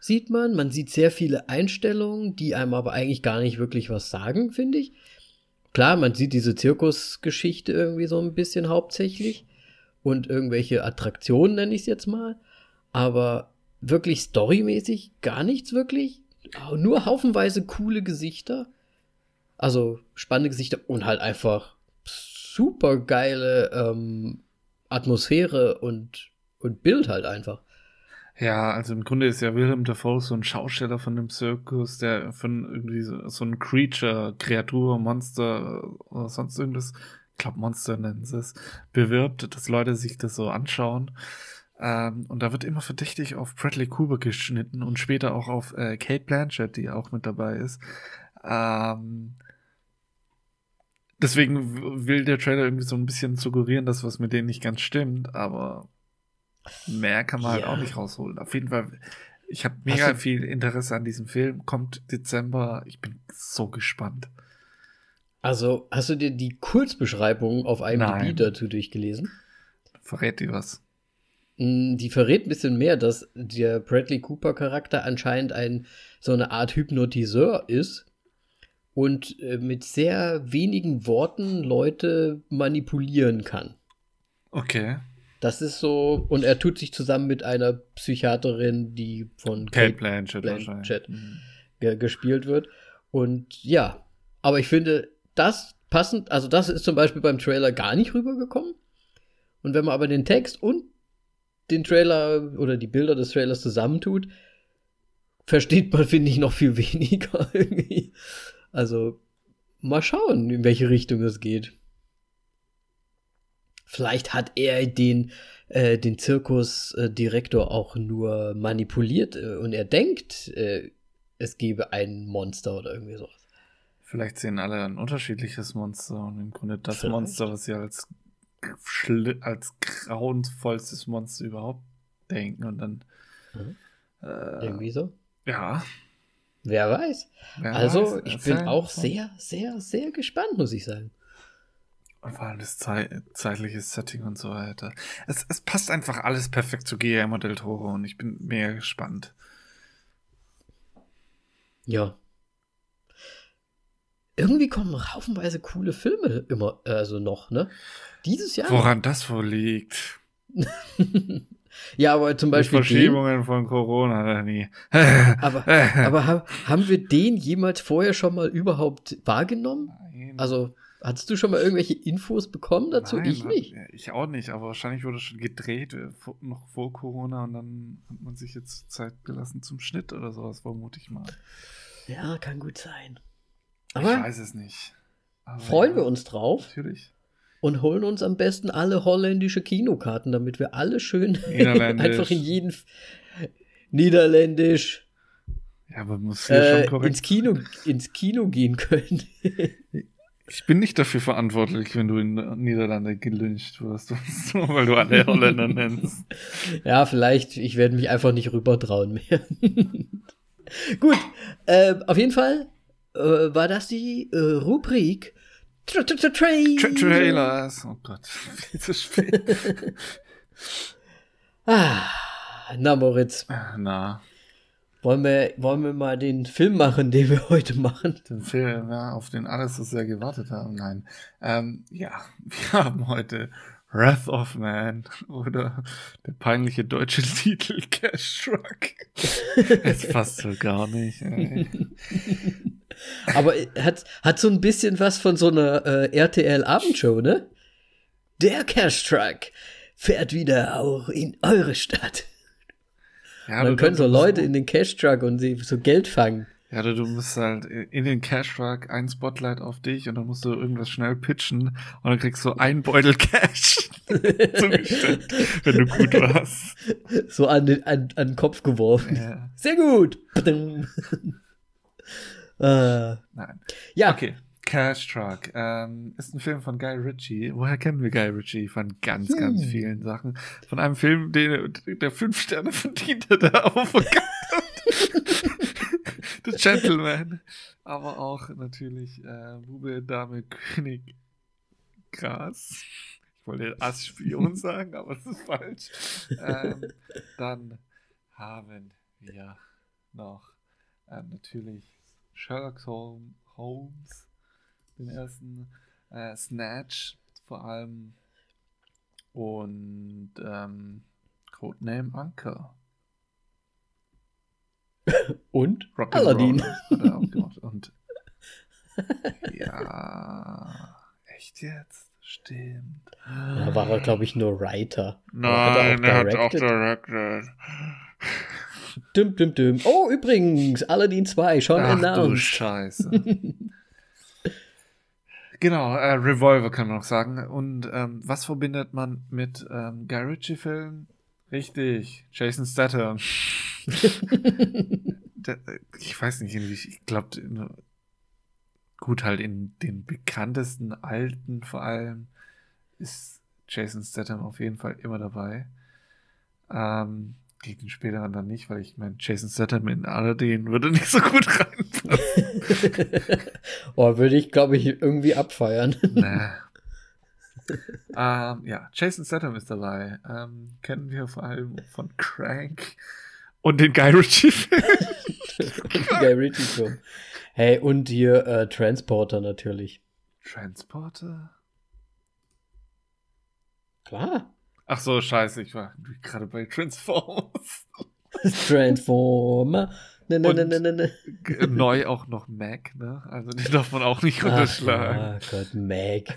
sieht man. Man sieht sehr viele Einstellungen, die einem aber eigentlich gar nicht wirklich was sagen, finde ich. Klar, man sieht diese Zirkusgeschichte irgendwie so ein bisschen hauptsächlich und irgendwelche Attraktionen nenne ich es jetzt mal, aber wirklich storymäßig gar nichts wirklich. Nur haufenweise coole Gesichter. Also spannende Gesichter und halt einfach super geile ähm, Atmosphäre und, und Bild halt einfach. Ja, also im Grunde ist ja Wilhelm Dafoe so ein Schausteller von dem Zirkus, der von irgendwie so, so ein Creature, Kreatur, Monster oder sonst irgendwas, ich glaube Monster nennen sie es, bewirbt, dass Leute sich das so anschauen. Ähm, und da wird immer verdächtig auf Bradley Cooper geschnitten und später auch auf äh, Kate Blanchett, die auch mit dabei ist. Ähm, deswegen will der Trailer irgendwie so ein bisschen suggerieren, dass was mit denen nicht ganz stimmt, aber Mehr kann man halt ja. halt auch nicht rausholen. Auf jeden Fall, ich habe mega viel Interesse an diesem Film. Kommt Dezember. Ich bin so gespannt. Also, hast du dir die Kurzbeschreibung auf einem Nein. dazu durchgelesen? Verrät die was? Die verrät ein bisschen mehr, dass der Bradley Cooper Charakter anscheinend ein so eine Art Hypnotiseur ist und äh, mit sehr wenigen Worten Leute manipulieren kann. Okay. Das ist so, und er tut sich zusammen mit einer Psychiaterin, die von Kate, Kate Blanchett, Blanchett mhm. gespielt wird. Und ja, aber ich finde, das passend, also das ist zum Beispiel beim Trailer gar nicht rübergekommen. Und wenn man aber den Text und den Trailer oder die Bilder des Trailers zusammentut, versteht man, finde ich, noch viel weniger irgendwie. Also, mal schauen, in welche Richtung es geht. Vielleicht hat er den, äh, den Zirkusdirektor auch nur manipuliert äh, und er denkt, äh, es gebe ein Monster oder irgendwie sowas. Vielleicht sehen alle ein unterschiedliches Monster und im Grunde das Vielleicht. Monster, was sie als, als grauenvollstes Monster überhaupt denken und dann. Mhm. Äh, irgendwie so? Ja. Wer weiß. Wer also, weiß, ich bin auch sehr, sehr, sehr gespannt, muss ich sagen. Und vor allem das Ze zeitliche Setting und so weiter. Es, es passt einfach alles perfekt zu Guillermo del Toro und ich bin mega gespannt. Ja. Irgendwie kommen haufenweise coole Filme immer, also noch, ne? Dieses Jahr. Woran das wohl liegt. ja, aber zum Beispiel. Die Verschiebungen den, von Corona, nie. aber aber haben wir den jemals vorher schon mal überhaupt wahrgenommen? Nein. Also. Hattest du schon mal irgendwelche Infos bekommen dazu? Nein, ich nicht. Ich auch nicht, aber wahrscheinlich wurde schon gedreht, äh, noch vor Corona und dann hat man sich jetzt Zeit gelassen zum Schnitt oder sowas, vermute ich mal. Ja, kann gut sein. Aber ich weiß es nicht. Aber freuen wir uns drauf. Natürlich. Und holen uns am besten alle holländische Kinokarten, damit wir alle schön einfach in jeden Niederländisch. Ja, aber muss ja äh, schon korrekt ins Kino, ins Kino gehen können. Ich bin nicht dafür verantwortlich, wenn du in Niederlande gelyncht wirst, weil du alle Holländer nennst. Ja, vielleicht, ich werde mich einfach nicht rübertrauen mehr. Gut, äh, auf jeden Fall äh, war das die äh, Rubrik Tra -tra -tra Tra Trailers. Oh Gott, viel zu spät. ah, na, Moritz. Na. Wollen wir, wollen wir mal den Film machen, den wir heute machen? Den Film, ja, auf den alle so sehr gewartet haben. Nein. Ähm, ja, wir haben heute Wrath of Man oder der peinliche deutsche Titel Cash Truck. Es passt so gar nicht. Ey. Aber hat, hat so ein bisschen was von so einer äh, RTL-Abendshow, ne? Der Cash Truck fährt wieder auch in eure Stadt. Ja, dann können so Leute in den Cash Truck und sie so Geld fangen. Ja, du, du musst halt in den Cash Truck ein Spotlight auf dich und dann musst du irgendwas schnell pitchen und dann kriegst du ein Beutel Cash zugestellt, wenn du gut warst. So an den, an, an den Kopf geworfen. Ja. Sehr gut. Äh, Nein. ja, Okay. Cash Truck ähm, ist ein Film von Guy Ritchie. Woher kennen wir Guy Ritchie? Von ganz, ganz Hm. vielen Sachen. Von einem Film, den, der fünf Sterne verdient hat, der hat. The Gentleman. Aber auch natürlich äh, Bube, Dame, König, Gras. Ich wollte Ass-Spion sagen, aber das ist falsch. Ähm, dann haben wir noch ähm, natürlich Sherlock Holm- Holmes, den ersten äh, Snatch vor allem und ähm, Codename Anker. und Rock'n'Roll Aladdin. hat er auch gemacht. Und ja, echt jetzt? Stimmt. Da war er, glaube ich, nur Writer. Nein, er er hat hat auch auch directed. Düm, düm, düm. Oh, übrigens, Aladdin 2, schon Ach du announced. Scheiße. genau, äh, Revolver kann man noch sagen. Und ähm, was verbindet man mit ähm, Guy Ritchie-Filmen? Richtig, Jason Statham. Äh, ich weiß nicht, ich glaube, gut, halt in den bekanntesten alten vor allem ist Jason Statham auf jeden Fall immer dabei. Ähm, gegen den späteren dann nicht, weil ich meine, Jason Statham in Aladdin würde nicht so gut reinpassen. oh, würde ich, glaube ich, irgendwie abfeiern. Nee. ähm, ja, Jason Statham ist dabei. Ähm, kennen wir vor allem von Crank und den Guy Ritchie-Film. Guy Ritchie Film. Hey, und hier äh, Transporter natürlich. Transporter? Klar. Ach so, scheiße, ich war gerade bei Transformers. Transformer. Ne, ne, ne, ne, ne, ne. G- Neu auch noch Mac, ne? Also die darf man auch nicht Ach, unterschlagen. ja, Gott, Meg.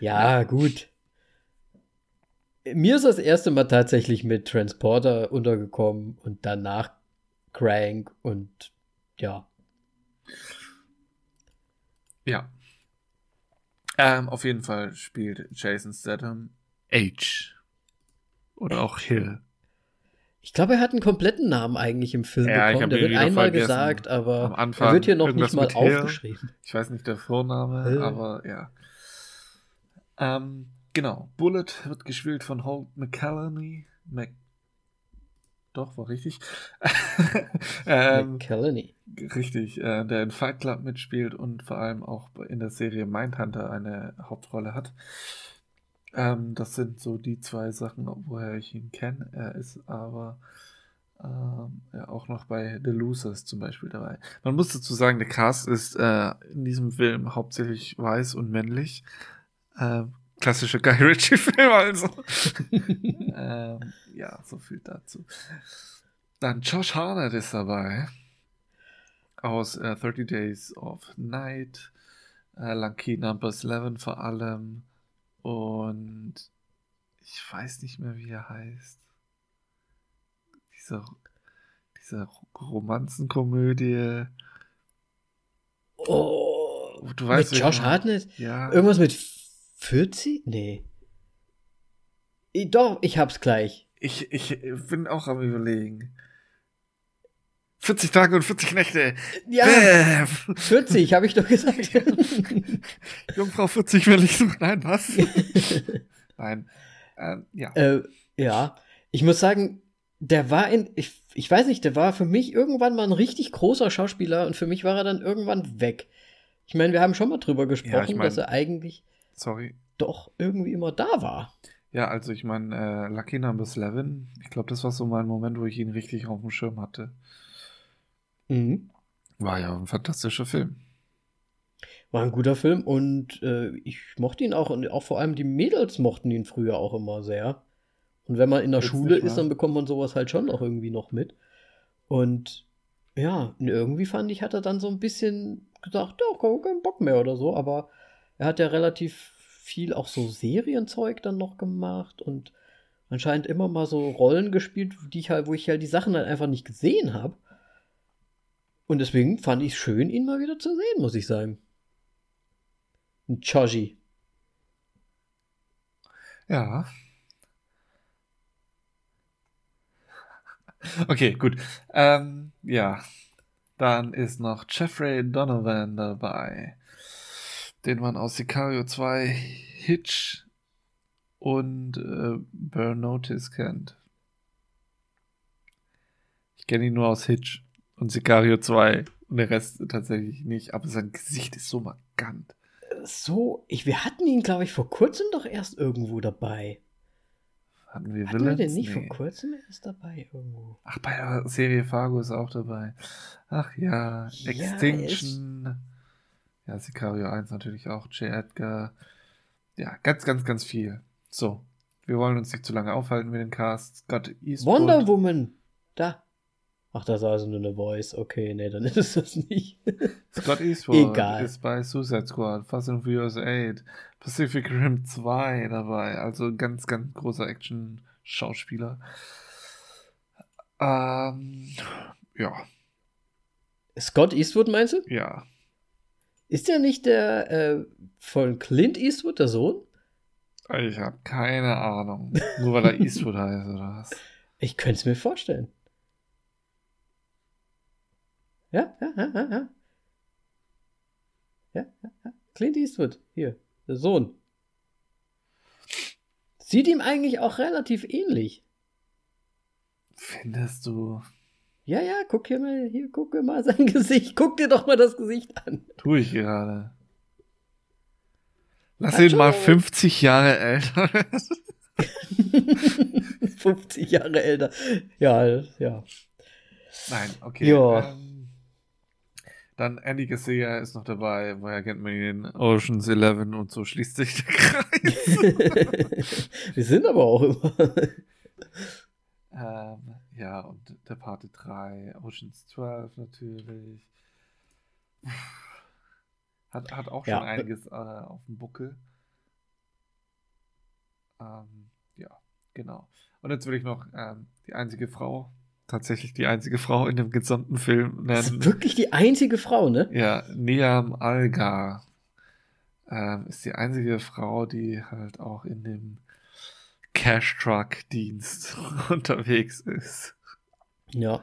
Ja, gut. Mir ist das erste Mal tatsächlich mit Transporter untergekommen und danach Crank und ja. Ja. Ähm, auf jeden Fall spielt Jason Statham H. Oder auch Hill. Ich glaube, er hat einen kompletten Namen eigentlich im Film Ja, bekommen. Der wird einmal gesagt, aber er wird hier noch nicht mal mit Hill. aufgeschrieben. Ich weiß nicht der Vorname, Hill. aber ja. Ähm, genau. Bullet wird gespielt von Holt McCallany. Mac Doch, war richtig. ähm, McCallany. richtig, äh, der in Fight Club mitspielt und vor allem auch in der Serie Mindhunter eine Hauptrolle hat. Ähm, das sind so die zwei Sachen, woher ich ihn kenne. Er ist aber ähm, ja, auch noch bei The Losers zum Beispiel dabei. Man muss dazu sagen, der Cast ist äh, in diesem Film hauptsächlich weiß und männlich. Ähm, klassische Guy Ritchie-Film also. ähm, ja, so viel dazu. Dann Josh Harnett ist dabei. Aus äh, 30 Days of Night. Äh, Lucky Numbers 11 vor allem. Und ich weiß nicht mehr, wie er heißt. Diese, diese Romanzenkomödie. Oh, Du weißt, mit Josh Hartnett? Ja. Irgendwas mit 40? Nee. I- Doch, ich hab's gleich. Ich, ich bin auch am überlegen. 40 Tage und 40 Nächte. Ja, Bäm. 40, habe ich doch gesagt. Jungfrau 40 will ich suchen. Nein, was? Nein. Ähm, ja. äh, ja, ich muss sagen, der war in, ich, ich weiß nicht, der war für mich irgendwann mal ein richtig großer Schauspieler und für mich war er dann irgendwann weg. Ich meine, wir haben schon mal drüber gesprochen, mein- dass er eigentlich Sorry. doch irgendwie immer da war. Ja, also ich meine, äh, Lucky Number 11, ich glaube, das war so mein Moment, wo ich ihn richtig auf dem Schirm hatte. Mhm. War ja ein fantastischer Film. War ein guter Film und äh, ich mochte ihn auch und auch vor allem die Mädels mochten ihn früher auch immer sehr. Und wenn man in der Jetzt Schule ist, dann bekommt man sowas halt schon auch irgendwie noch mit. Und ja, irgendwie fand ich, hat er dann so ein bisschen gesagt, ja, kein keinen Bock mehr oder so, aber er hat ja relativ viel auch so Serienzeug dann noch gemacht und anscheinend immer mal so Rollen gespielt, die ich halt, wo ich halt die Sachen halt einfach nicht gesehen habe. Und deswegen fand ich es schön, ihn mal wieder zu sehen, muss ich sagen. Ein Choji. Ja. Okay, gut. Ähm, ja. Dann ist noch Jeffrey Donovan dabei, den man aus Sicario 2, Hitch und äh, Burn Notice kennt. Ich kenne ihn nur aus Hitch und Sicario 2 und der Rest tatsächlich nicht, aber sein Gesicht ist so markant. So, ich, wir hatten ihn, glaube ich, vor kurzem doch erst irgendwo dabei. Hatten wir Hatten wir den nicht Nee. vor kurzem erst dabei irgendwo? Ach, bei der Serie Fargo ist er auch dabei. Ach ja, Ja, Extinction. Ja, Sicario 1 natürlich auch, J. Edgar. Ja, ganz, ganz, ganz viel. So, wir wollen uns nicht zu lange aufhalten mit dem Cast. Scott Eastwood. Wonder Woman. Da. Ach, das ist also nur eine Voice. Okay, nee, dann ist es das nicht. Scott Eastwood Egal. ist bei Suicide Squad, Fast and Furious 8, Pacific Rim 2 dabei. Also ein ganz, ganz großer Action-Schauspieler. Ähm, ja, Scott Eastwood meinst du? ja. Ist der nicht der äh, von Clint Eastwood, der Sohn? Ich habe keine Ahnung. Nur weil er Eastwood heißt oder was? Ich könnte es mir vorstellen. Ja, ja, ja, ja, ja. Ja, ja. Clint Eastwood, hier, der Sohn. Sieht ihm eigentlich auch relativ ähnlich. Findest du? Ja, ja, guck hier mal, hier, guck dir mal sein Gesicht. Guck dir doch mal das Gesicht an. Tue ich gerade. Lass Hat ihn mal schon- 50 Jahre älter. 50 Jahre älter. Ja, ja. Nein, okay. Ja. Ähm, dann Andy Garcia ist noch dabei. Woher kennt man ihn? Oceans 11 und so schließt sich der Kreis. Wir sind aber auch immer. ähm, ja, und der Parte 3, Oceans 12 natürlich. Hat, hat auch schon Ja. einiges äh, auf dem Buckel. Ähm, ja, genau. Und jetzt will ich noch ähm, die einzige Frau, tatsächlich die einzige Frau in dem gesamten Film Das nennen. ist wirklich die einzige Frau, ne? Ja, Niam Algar ähm, ist die einzige Frau, die halt auch in dem Cash Truck Dienst unterwegs ist. Ja,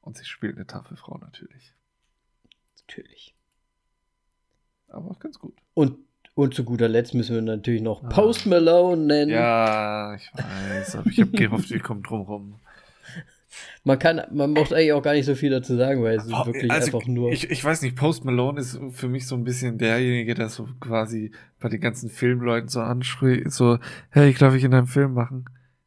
Und sie spielt eine taffe Frau natürlich. natürlich. Aber auch ganz gut. Und, und zu guter Letzt müssen wir natürlich noch Ah. Post Malone nennen. Ja, ich weiß, aber ich habe gehofft, wir kommen drum rum. Man kann, man braucht eigentlich auch gar nicht so viel dazu sagen, weil es ist wirklich Also, einfach nur. Ich, ich weiß nicht, Post Malone ist für mich so ein bisschen derjenige, der so quasi bei den ganzen Filmleuten so anschreit, so, hey, darf ich in deinem Film machen?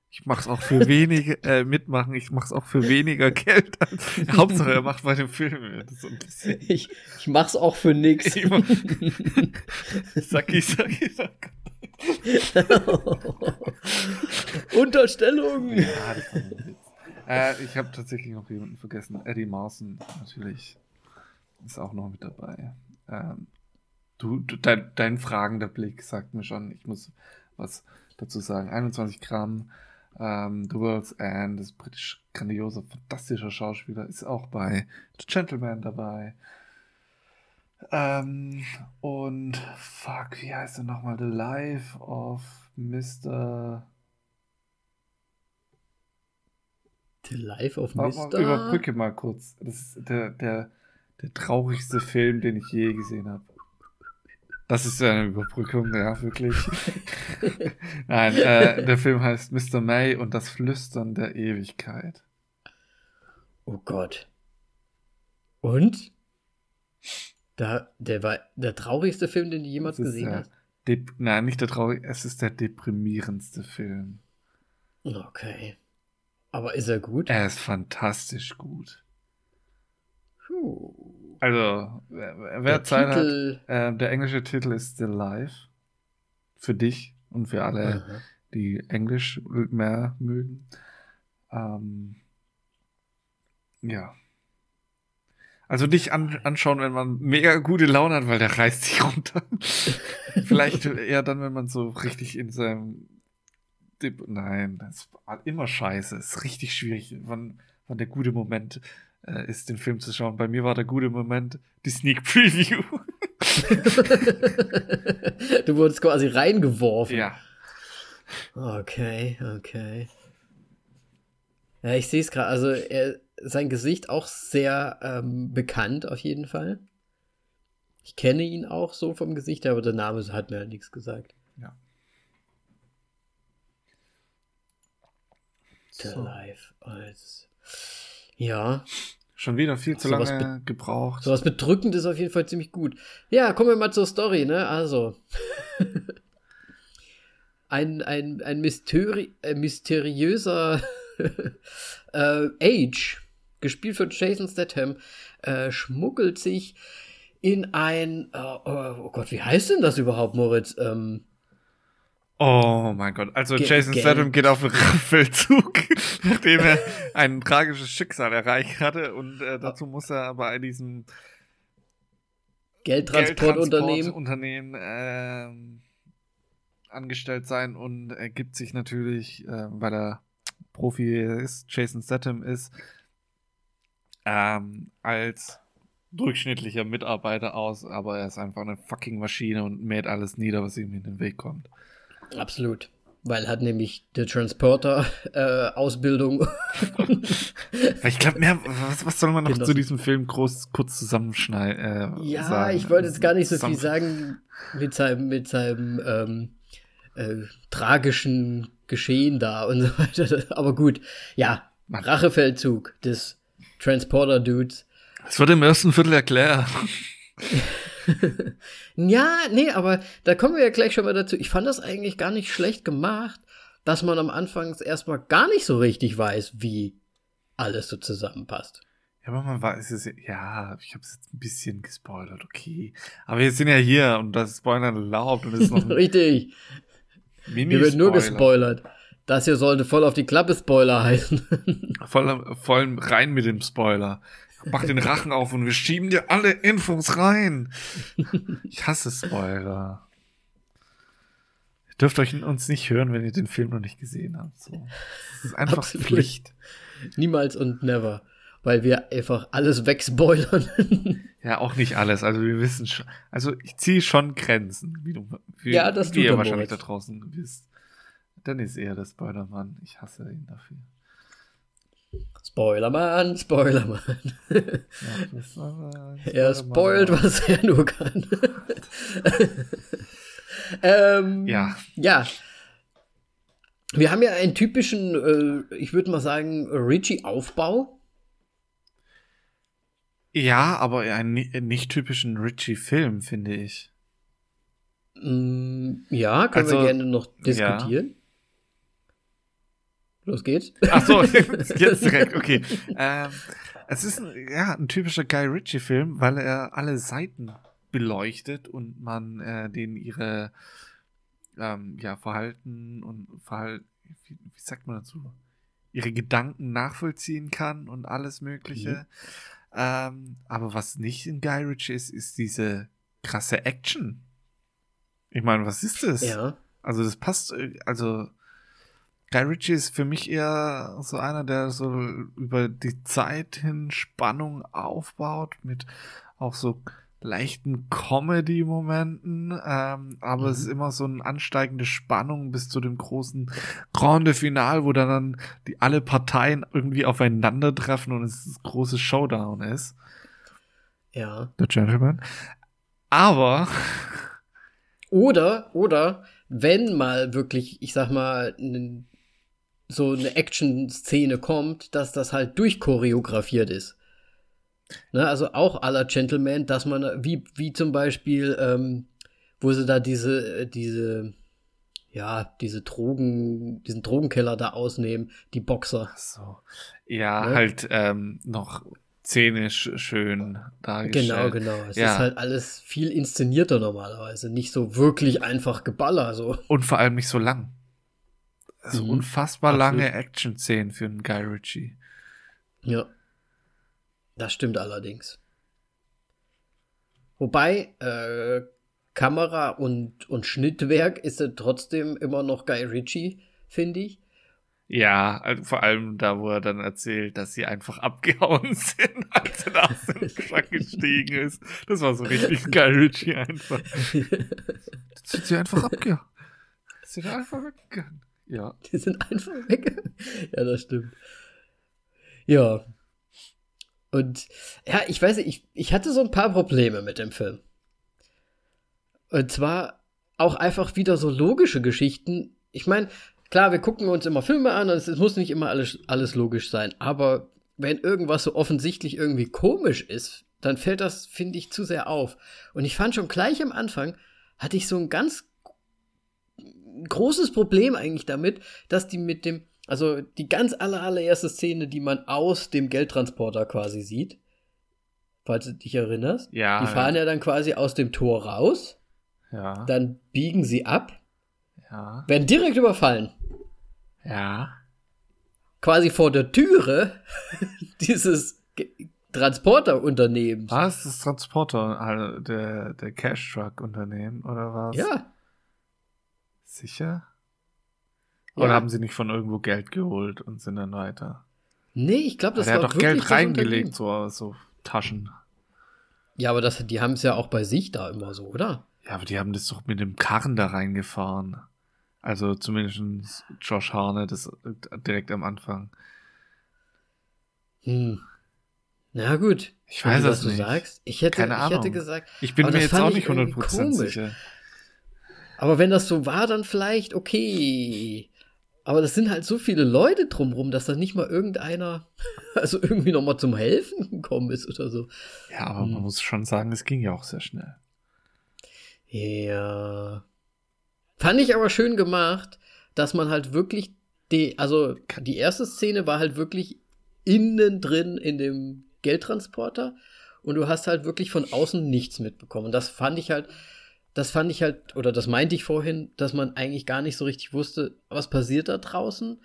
Ich mach's auch für wenige, äh, mitmachen, ich mach's auch für weniger Geld. Hauptsache, er macht bei dem Film. So ein bisschen. ich, ich mach's auch für nix. Ich mach- Sacki, Sacki, Sacki. Unterstellung. Ja, Äh, ich habe tatsächlich noch jemanden vergessen. Eddie Mawson, natürlich. Ist auch noch mit dabei. Ähm, du, du dein, dein fragender Blick sagt mir schon, ich muss was dazu sagen. 21 Gramm. Ähm, The World's End ist britisch grandioser, fantastischer Schauspieler. Ist auch bei The Gentleman dabei. Ähm, und fuck, wie heißt er nochmal? The Life of Mr. The Life of Mr. Überbrücke mal kurz. Das ist der, der, der traurigste Film, den ich je gesehen habe. Das ist eine Überbrückung, ja, wirklich. Nein, äh, der Film heißt Mr. May und das Flüstern der Ewigkeit. Oh Gott. Und? Da, der war der traurigste Film, den du jemals gesehen der hast. Dep Nein, nicht der traurig, es ist der deprimierendste Film. Okay. Aber ist er gut? Er ist fantastisch gut. Puh. Also, wer, wer Der Zeit hat, Titel. äh, der englische Titel ist Still Life. Für dich und für alle. Aha. die Englisch mehr mögen. Ähm, ja. Also nicht an, anschauen, wenn man mega gute Laune hat, weil der reißt sich runter. Vielleicht eher dann, wenn man so richtig in seinem Dip Nein, das war immer scheiße. Es ist richtig schwierig, wann, wann der gute Moment äh, ist, den Film zu schauen. Bei mir war der gute Moment die Sneak Preview. du wurdest quasi reingeworfen. Ja. Okay, okay. Ja, ich sehe es gerade. Also er, sein Gesicht auch sehr ähm, bekannt auf jeden Fall. Ich kenne ihn auch so vom Gesicht, aber der Name hat mir halt nichts gesagt. Ja. The so. Als. Ja. Schon wieder viel zu so lange gebraucht. So was bedrückend ist auf jeden Fall ziemlich gut. Ja, kommen wir mal zur Story, ne? Also. ein, ein, ein mysteri äh, mysteriöser äh, Age, gespielt von Jason Statham, äh, schmuggelt sich in ein, äh, oh Gott, wie heißt denn das überhaupt, Moritz? Ähm, Oh mein Gott. Also Ge Jason Statham geht auf einen Feldzug, nachdem er ein tragisches Schicksal erreicht hatte und äh, dazu muss er bei diesem Geldtransportunternehmen Unternehmen, äh, angestellt sein und er gibt sich natürlich, äh, weil er Profi ist, Jason Statham ist, ähm, als durchschnittlicher Mitarbeiter aus, aber er ist einfach eine fucking Maschine und mäht alles nieder, was ihm in den Weg kommt. Absolut. Weil hat nämlich die Transporter-Ausbildung. Äh, ich glaube, mehr, was, was, soll man noch genau. zu diesem Film groß, kurz zusammenschneiden? Äh, ja, sagen? ich wollte jetzt gar nicht so viel sagen mit seinem, mit seinem ähm, äh, tragischen Geschehen da und so weiter. Aber gut, ja, Rachefeldzug des Transporter-Dudes. Das wird im ersten Viertel erklärt. ja, nee, aber da kommen wir ja gleich schon mal dazu. Ich fand das eigentlich gar nicht schlecht gemacht, dass man am Anfang erstmal gar nicht so richtig weiß, wie alles so zusammenpasst. Ja, aber man weiß es ja, ich habe es jetzt ein bisschen gespoilert, okay. Aber wir sind ja hier und das Spoilern erlaubt und es ist noch Richtig. Mini wir werden nur gespoilert. Das hier sollte voll auf die Klappe Spoiler heißen. voll, voll rein mit dem Spoiler. Mach den Rachen auf und wir schieben dir alle Infos rein. Ich hasse Spoiler. Ihr dürft euch uns nicht hören, wenn ihr den Film noch nicht gesehen habt. So. Das ist einfach Absolut. Pflicht. Niemals und never. Weil wir einfach alles wegspoilern. ja, auch nicht alles. Also wir wissen schon. Also ich ziehe schon Grenzen, wie du wie, ja, das wie ihr wahrscheinlich da draußen wisst. Dann ist er der Spoilermann. Ich hasse ihn dafür. Spoilermann, Spoilermann. Ja, er spoilt, was er nur kann. ähm, ja. Ja. Wir haben ja einen typischen, äh, ich würde mal sagen, Richie-Aufbau. Ja, aber einen nicht typischen Richie-Film, finde ich. Mm, ja, können also, wir gerne noch diskutieren. Ja. Los geht's. Ach so, jetzt direkt, okay. Ähm, es ist ein, ja, ein typischer Guy Ritchie-Film, weil er alle Seiten beleuchtet und man äh, denen ihre ähm, ja, Verhalten und Verhalten, wie, wie, sagt man dazu? Ihre Gedanken nachvollziehen kann und alles Mögliche. Mhm. Ähm, aber was nicht in Guy Ritchie ist, ist diese krasse Action. Ich meine, was ist das? Ja. Also das passt, äh, also Guy Ritchie ist für mich eher so einer, der so über die Zeit hin Spannung aufbaut, mit auch so leichten Comedy-Momenten, ähm, aber mhm. es ist immer so eine ansteigende Spannung bis zu dem großen Grande Final, wo dann, dann die alle Parteien irgendwie aufeinandertreffen und es das große Showdown ist. Ja. The Gentleman. Aber. Oder, oder, wenn mal wirklich, ich sag mal, ein so eine Action-Szene kommt, dass das halt durchchoreografiert ist. Ne, also auch aller Gentleman, dass man, wie, wie zum Beispiel, ähm, wo sie da diese, äh, diese, ja, diese Drogen, diesen Drogenkeller da ausnehmen, die Boxer. Ach so. Ja, ne? halt ähm, noch szenisch schön dargestellt. Genau, genau. Es ja. ist halt alles viel inszenierter normalerweise, nicht so wirklich einfach Geballer. So. Und vor allem nicht so lang. Also mhm. unfassbar Absolut. lange Action-Szenen für einen Guy Ritchie. Ja. Das stimmt allerdings. Wobei, äh, Kamera und, und Schnittwerk ist ja trotzdem immer noch Guy Ritchie, finde ich. Ja, also vor allem da, wo er dann erzählt, dass sie einfach abgehauen sind, als er da aus dem Truck gestiegen ist. Das war so richtig geil, Richie einfach. Sind sie einfach abgehauen. Sie sind einfach weggegangen. Ja. Die sind einfach weggegangen. Ja, das stimmt. Ja. Und ja, ich weiß nicht, ich, ich hatte so ein paar Probleme mit dem Film. Und zwar auch einfach wieder so logische Geschichten. Ich meine, klar, wir gucken uns immer Filme an und es, es muss nicht immer alles, alles logisch sein, aber wenn irgendwas so offensichtlich irgendwie komisch ist, dann fällt das, finde ich, zu sehr auf. Und ich fand schon gleich am Anfang, hatte ich so ein ganz großes Problem eigentlich damit, dass die mit dem, also die ganz aller, allererste Szene, die man aus dem Geldtransporter quasi sieht, falls du dich erinnerst, Ja. die fahren ja dann quasi aus dem Tor raus, Ja. dann biegen sie ab, Ja. werden direkt überfallen. Ja. Quasi vor der Türe dieses Ge- Transporterunternehmens. Was? Das Transporter, also der, der Cash-Truck-Unternehmen, oder was? Ja, Sicher? Ja. Oder haben sie nicht von irgendwo Geld geholt und sind dann weiter? nee, ich glaube, das der war hat doch Geld reingelegt, so, so Taschen. Ja, aber das, die haben es ja auch bei sich da immer so, oder? Ja, aber die haben das doch mit dem Karren da reingefahren. Also zumindest Josh Harne, das direkt am Anfang. Hm. Na gut. Ich weiß du es das so nicht. sagst. Ich hätte, Keine ich Ahnung. hätte gesagt, Ich bin Aber mir jetzt auch ich nicht irgendwie 100% komisch. sicher. Aber wenn das so war, dann vielleicht okay. Aber das sind halt so viele Leute drumrum, dass da nicht mal irgendeiner, also irgendwie noch mal zum Helfen gekommen ist oder so. Ja, aber man Hm. muss schon sagen, es ging ja auch sehr schnell. Ja. Fand ich aber schön gemacht, dass man halt wirklich die, also die erste Szene war halt wirklich innen drin in dem Geldtransporter und du hast halt wirklich von außen nichts mitbekommen. Und das fand ich halt, das fand ich halt, oder das meinte ich vorhin, dass man eigentlich gar nicht so richtig wusste, was passiert da draußen.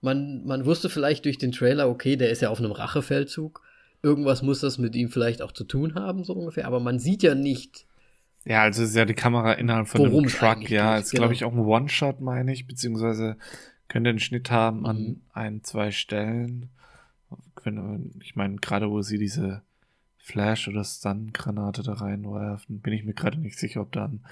Man, man wusste vielleicht durch den Trailer, okay, der ist ja auf einem Rachefeldzug. Irgendwas muss das mit ihm vielleicht auch zu tun haben, so ungefähr. Aber man sieht ja nicht, Ja, also ist ja die Kamera innerhalb von einem Truck, ja. Ist, glaube ich, genau. auch ein One-Shot, meine ich, beziehungsweise könnte einen Schnitt haben an Mhm. ein, zwei Stellen. Ich meine, gerade wo sie diese Flash- oder Stun-Granate da reinwerfen, bin ich mir gerade nicht sicher, ob da ein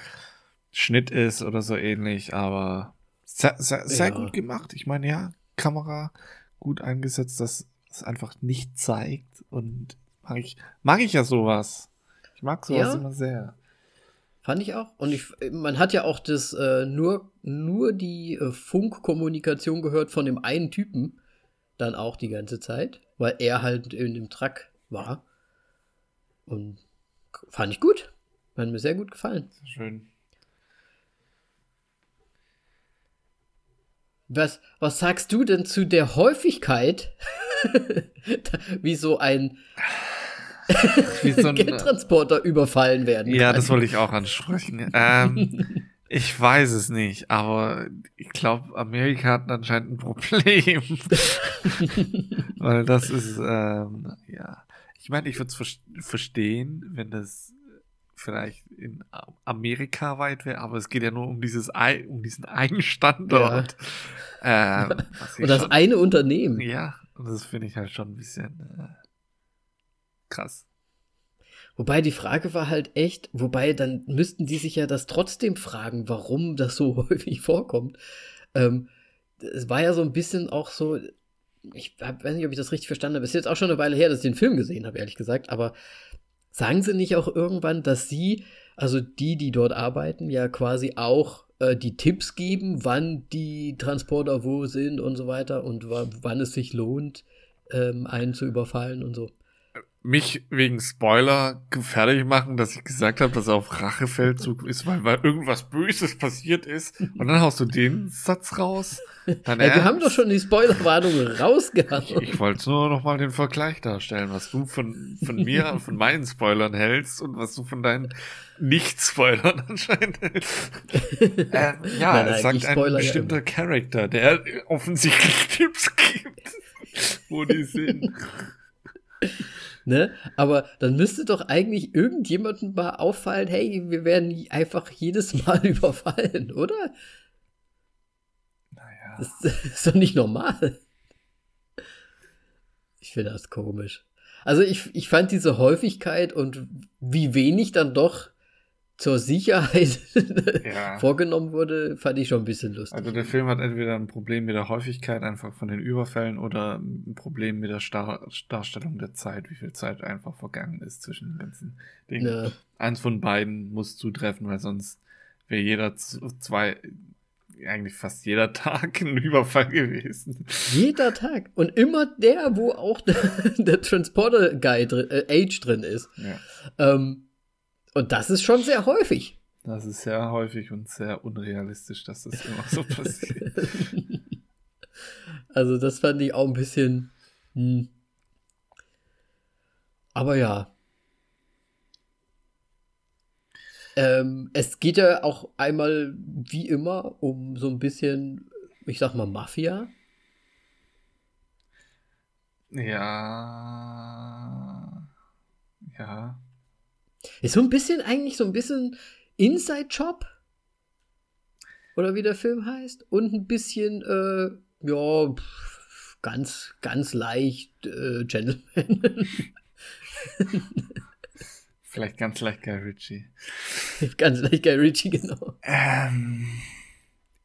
Schnitt ist oder so ähnlich, aber sehr, sehr, sehr Ja. gut gemacht. Ich meine, ja, Kamera gut eingesetzt, dass es einfach nicht zeigt und mag ich, mag ich ja sowas. Ich mag sowas Ja. immer sehr. Fand ich auch. Und ich, man hat ja auch das äh, nur, nur die äh, Funkkommunikation gehört von dem einen Typen dann auch die ganze Zeit, weil er halt in dem Truck war. Und fand ich gut. Hat mir sehr gut gefallen. Schön. Was, was sagst du denn zu der Häufigkeit, wie so ein Wie so ein, Geldtransporter überfallen werden ja, kann? das wollte ich auch ansprechen. Ähm, ich weiß es nicht, aber ich glaube, Amerika hat anscheinend ein Problem. Weil das ist, ähm, ja. Ich meine, ich würde es verstehen, wenn das vielleicht in Amerika weit wäre, aber es geht ja nur um dieses Ei- um diesen einen Standort. Ähm, was ich Und das schon- eine Unternehmen. Ja, und das finde ich halt schon ein bisschen äh, krass. Wobei die Frage war halt echt, wobei dann müssten die sich ja das trotzdem fragen, warum das so häufig vorkommt. Ähm, es war ja so ein bisschen auch so, ich weiß nicht, ob ich das richtig verstanden habe. Es ist jetzt auch schon eine Weile her, dass ich den Film gesehen habe, ehrlich gesagt. Aber sagen sie nicht auch irgendwann, dass sie, also die, die dort arbeiten, ja quasi auch äh, die Tipps geben, wann die Transporter wo sind und so weiter und wa- wann es sich lohnt, ähm, einen zu überfallen und so. Mich wegen Spoiler fertig machen, dass ich gesagt habe, dass er auf Rachefeldzug ist, weil, weil irgendwas Böses passiert ist. Und dann haust du den Satz raus. Dann Ja, wir haben doch schon die Spoilerwarnung rausgehauen. Ich, ich wollte nur noch mal den Vergleich darstellen, was du von, von mir, von meinen Spoilern hältst und was du von deinen Nicht-Spoilern anscheinend hältst. ähm, ja, Nein, es sagt ein spoiler ja bestimmter Charakter, der offensichtlich Tipps gibt, wo die sind. Ne? Aber dann müsste doch eigentlich irgendjemandem mal auffallen, hey, wir werden einfach jedes Mal überfallen, oder? Naja, Das ist doch nicht normal. Ich finde das komisch. Also ich, ich fand diese Häufigkeit und wie wenig dann doch zur Sicherheit ja. vorgenommen wurde, fand ich schon ein bisschen lustig. Also der Film hat entweder ein Problem mit der Häufigkeit einfach von den Überfällen oder ein Problem mit der Star Darstellung der Zeit, wie viel Zeit einfach vergangen ist zwischen den ganzen Dingen. Ja. Eins von beiden muss zutreffen, weil sonst wäre jeder zwei, eigentlich fast jeder Tag ein Überfall gewesen. Jeder Tag. Und immer der, wo auch der, der Transporter-Guy drin, äh, Age drin ist. Ja. Ähm, und das ist schon sehr häufig. Das ist sehr häufig und sehr unrealistisch, dass das immer so passiert. also das fand ich auch ein bisschen. Hm. Aber ja. Ähm, es geht ja auch einmal, wie immer, um so ein bisschen, ich sag mal, Mafia. Ja. Ja. Ist so ein bisschen eigentlich so ein bisschen Inside Job. Oder wie der Film heißt. Und ein bisschen, äh, ja, ganz, ganz leicht äh, Gentleman. Vielleicht ganz leicht Guy Ritchie. ganz leicht Guy Ritchie, genau. Ähm,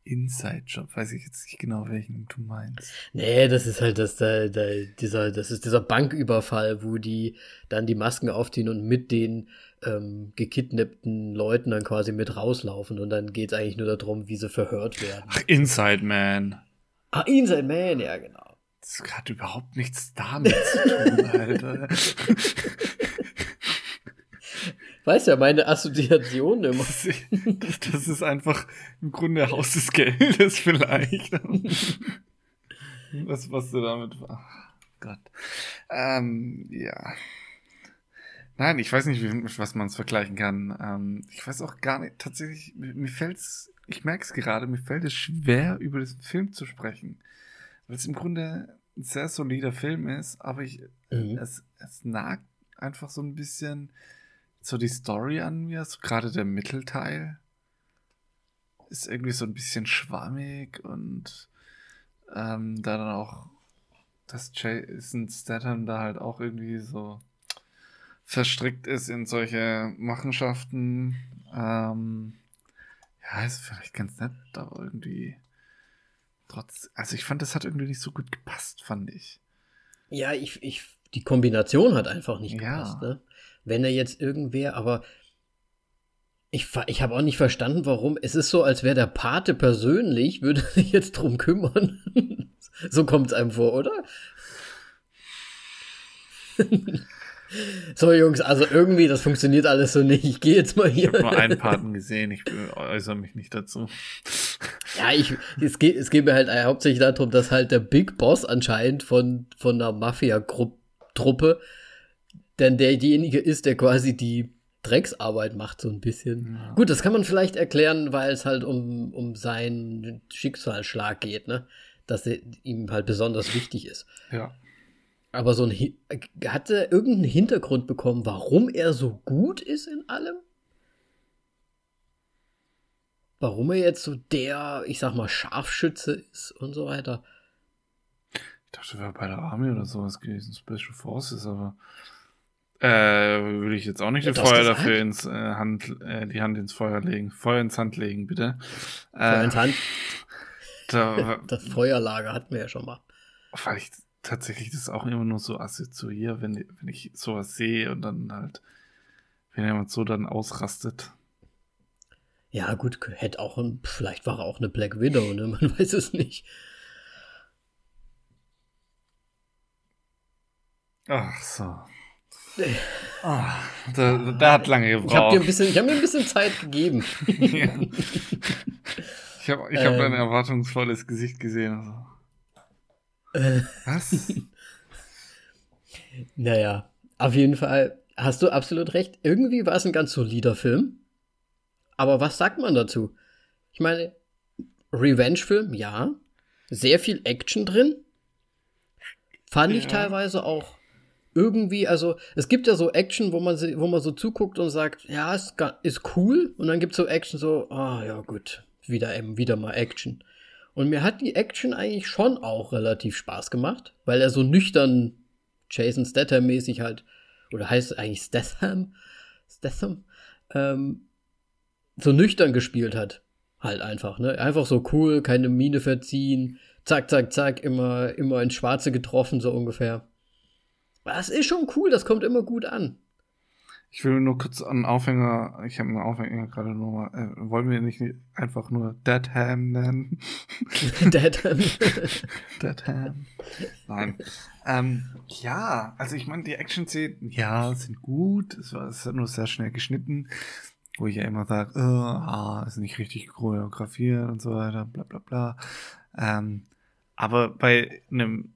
Inside-Job, weiß ich jetzt nicht genau, welchen du meinst. Nee, das ist halt das, der, der, dieser, das ist dieser Banküberfall, wo die dann die Masken aufziehen und mit den ähm, gekidnappten Leuten dann quasi mit rauslaufen und dann geht es eigentlich nur darum, wie sie verhört werden. Ach, Inside Man. Ah, Inside Man, ja, genau. Das hat überhaupt nichts damit zu tun, Alter. Weißt ja, meine Assoziation immer. Das, das ist einfach im Grunde Haus des Geldes vielleicht. was, was du damit. Ach Gott. Ähm, ja. Nein, ich weiß nicht, mit was man es vergleichen kann. Ähm, ich weiß auch gar nicht, tatsächlich, mir fällt's, ich merke es gerade, mir fällt es schwer, über diesen Film zu sprechen. Weil es im Grunde ein sehr solider Film ist, aber ich, mhm. es, es nagt einfach so ein bisschen so die Story an mir, so gerade der Mittelteil ist irgendwie so ein bisschen schwammig und ähm, da dann auch, dass Jason Statham da halt auch irgendwie so verstrickt ist in solche Machenschaften. Ähm, ja, ist vielleicht ganz nett, aber irgendwie trotz, also ich fand, das hat irgendwie nicht so gut gepasst, fand ich. Ja, ich, ich, die Kombination hat einfach nicht gepasst, ja. ne? Wenn er jetzt irgendwer, aber ich, ich habe auch nicht verstanden, warum. Es ist so, als wäre der Pate persönlich, würde sich jetzt drum kümmern. so kommt es einem vor, oder? so, Jungs, also irgendwie, das funktioniert alles so nicht. Ich gehe jetzt mal hier. Ich habe nur einen Paten gesehen, ich äußere mich nicht dazu. ja, ich, es geht, es geht mir halt hauptsächlich darum, dass halt der Big Boss anscheinend von, von einer Mafia-Truppe denn derjenige ist, der quasi die Drecksarbeit macht, so ein bisschen. Ja. Gut, das kann man vielleicht erklären, weil es halt um, um seinen Schicksalsschlag geht, ne? Dass er ihm halt besonders wichtig ist. Ja. Aber so ein hat er irgendeinen Hintergrund bekommen, warum er so gut ist in allem? Warum er jetzt so der, ich sag mal, Scharfschütze ist und so weiter. Ich dachte, er wäre bei der Army oder sowas gewesen, Special Forces, aber äh, würde ich jetzt auch nicht ja, das Feuer dafür ins äh, Hand, äh, die Hand ins Feuer legen. Feuer ins Hand legen, bitte. Feuer ins äh, Hand. Da, das Feuerlager hatten wir ja schon mal. Weil ich tatsächlich das auch immer nur so assoziiere, wenn, wenn ich sowas sehe und dann halt, wenn jemand so dann ausrastet. Ja, gut, hätte auch ein, vielleicht war er auch eine Black Widow, ne? Man weiß es nicht. Ach so. Oh, der, der, hat lange gebraucht. Ich habe hab mir ein bisschen Zeit gegeben. ja. Ich habe ich hab ähm, ein erwartungsvolles Gesicht gesehen. Also. Äh, Was? naja, auf jeden Fall hast du absolut recht. Irgendwie war es ein ganz solider Film. Aber was sagt man dazu? Ich meine, Revenge-Film, ja. Sehr viel Action drin. Fand ja. ich teilweise auch irgendwie, also es gibt ja so Action, wo man, wo man so zuguckt und sagt, ja, ist, ist cool. Und dann gibt es so Action so, ah oh, ja gut, wieder wieder mal Action. Und mir hat die Action eigentlich schon auch relativ Spaß gemacht, weil er so nüchtern Jason Statham-mäßig halt, oder heißt es eigentlich Statham? Statham? Ähm, so nüchtern gespielt hat. Halt einfach, ne? Einfach so cool, keine Miene verziehen, zack, zack, zack, immer, immer ins Schwarze getroffen, so ungefähr. Das ist schon cool, das kommt immer gut an. Ich will nur kurz einen Aufhänger, ich habe einen Aufhänger gerade nur äh, wollen wir nicht einfach nur Dead Ham nennen? Dead Ham. Dead Ham. Nein. Ähm, ja, also ich meine, die Action-Szenen, ja, sind gut, es war es ist nur sehr schnell geschnitten, wo ich ja immer sage, oh, ah, ist nicht richtig choreografiert und so weiter, bla bla bla. Ähm, aber bei einem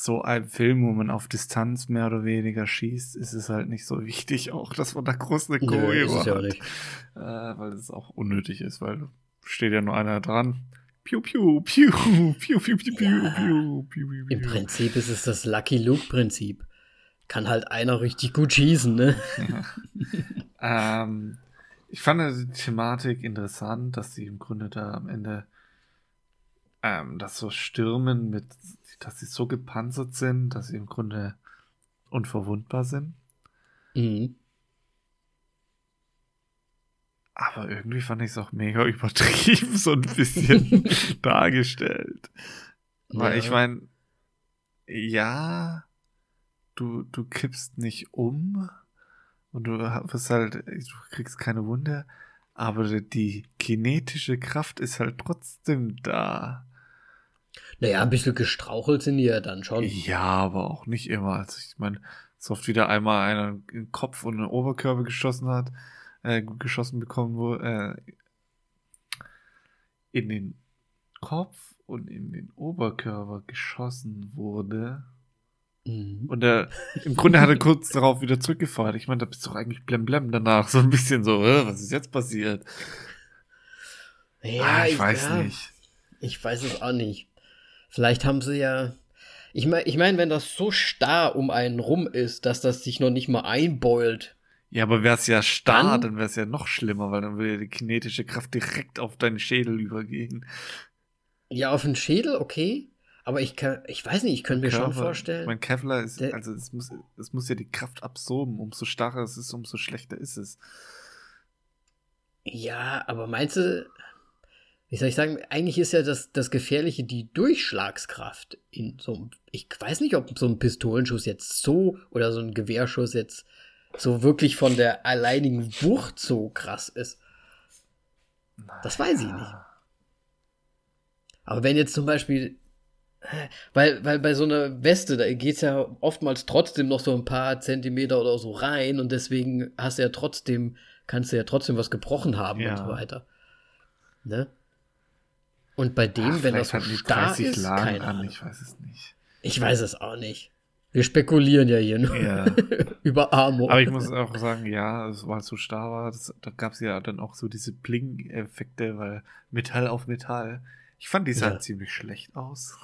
so ein Film, wo man auf Distanz mehr oder weniger schießt, ist es halt nicht so wichtig, auch dass man da groß eine Choreo hat. Ja. Äh, weil es auch unnötig ist, weil steht ja nur einer dran. Piu, piu, piu, piu, piu, piu, piu, ja. piu, piu, piu, Im Prinzip ist es das Lucky Luke-Prinzip. Kann halt einer richtig gut schießen, ne? Ja. ähm, ich fand die Thematik interessant, dass sie im Grunde da am Ende ähm, das so stürmen mit dass sie so gepanzert sind, dass sie im Grunde unverwundbar sind. Mhm. Aber irgendwie fand ich es auch mega übertrieben, so ein bisschen dargestellt. Weil ja. ich meine, ja, du, du kippst nicht um und du wirst halt, du kriegst keine Wunde, aber die kinetische Kraft ist halt trotzdem da. Naja, ein bisschen gestrauchelt sind die ja dann schon. Ja, aber auch nicht immer. Also ich meine, so oft wieder einmal einer in den Kopf und in den Oberkörper geschossen hat, äh, geschossen bekommen wurde, äh, in den Kopf und in den Oberkörper geschossen wurde. Mhm. Und er, im Grunde hat er kurz darauf wieder zurückgefeuert. Ich meine, da bist du doch eigentlich blemblem danach. So ein bisschen so, äh, was ist jetzt passiert? Ja, ah, ich, ich weiß ja, nicht. Ich weiß es auch nicht. Vielleicht haben sie ja. Ich meine, ich mein, wenn das so starr um einen rum ist, dass das sich noch nicht mal einbeult. Ja, aber wäre es ja starr, dann, dann wäre es ja noch schlimmer, weil dann würde ja die kinetische Kraft direkt auf deinen Schädel übergehen. Ja, auf den Schädel, okay. Aber ich kann, ich weiß nicht, ich könnte mir Körper, schon vorstellen. Mein Kevlar ist, also es muss, es muss ja die Kraft absorben. Umso starrer es ist, umso schlechter ist es. Ja, aber meinst du, wie soll ich sagen, eigentlich ist ja das, das Gefährliche die Durchschlagskraft in so ich weiß nicht, ob so ein Pistolenschuss jetzt so oder so ein Gewehrschuss jetzt so wirklich von der alleinigen Wucht so krass ist. Das weiß ich nicht. Aber wenn jetzt zum Beispiel, weil, weil bei so einer Weste, da geht's ja oftmals trotzdem noch so ein paar Zentimeter oder so rein und deswegen hast du ja trotzdem, kannst du ja trotzdem was gebrochen haben ja. und so weiter. Ne? Und bei dem, Ach, wenn das so starr ist, keine an, ich weiß es nicht. Ich weiß es auch nicht. Wir spekulieren ja hier nur ja. über Armor. Aber ich muss auch sagen, ja, weil es so starr war, das, da gab es ja dann auch so diese Bling-Effekte, weil Metall auf Metall. Ich fand die sah ja. ziemlich schlecht aus.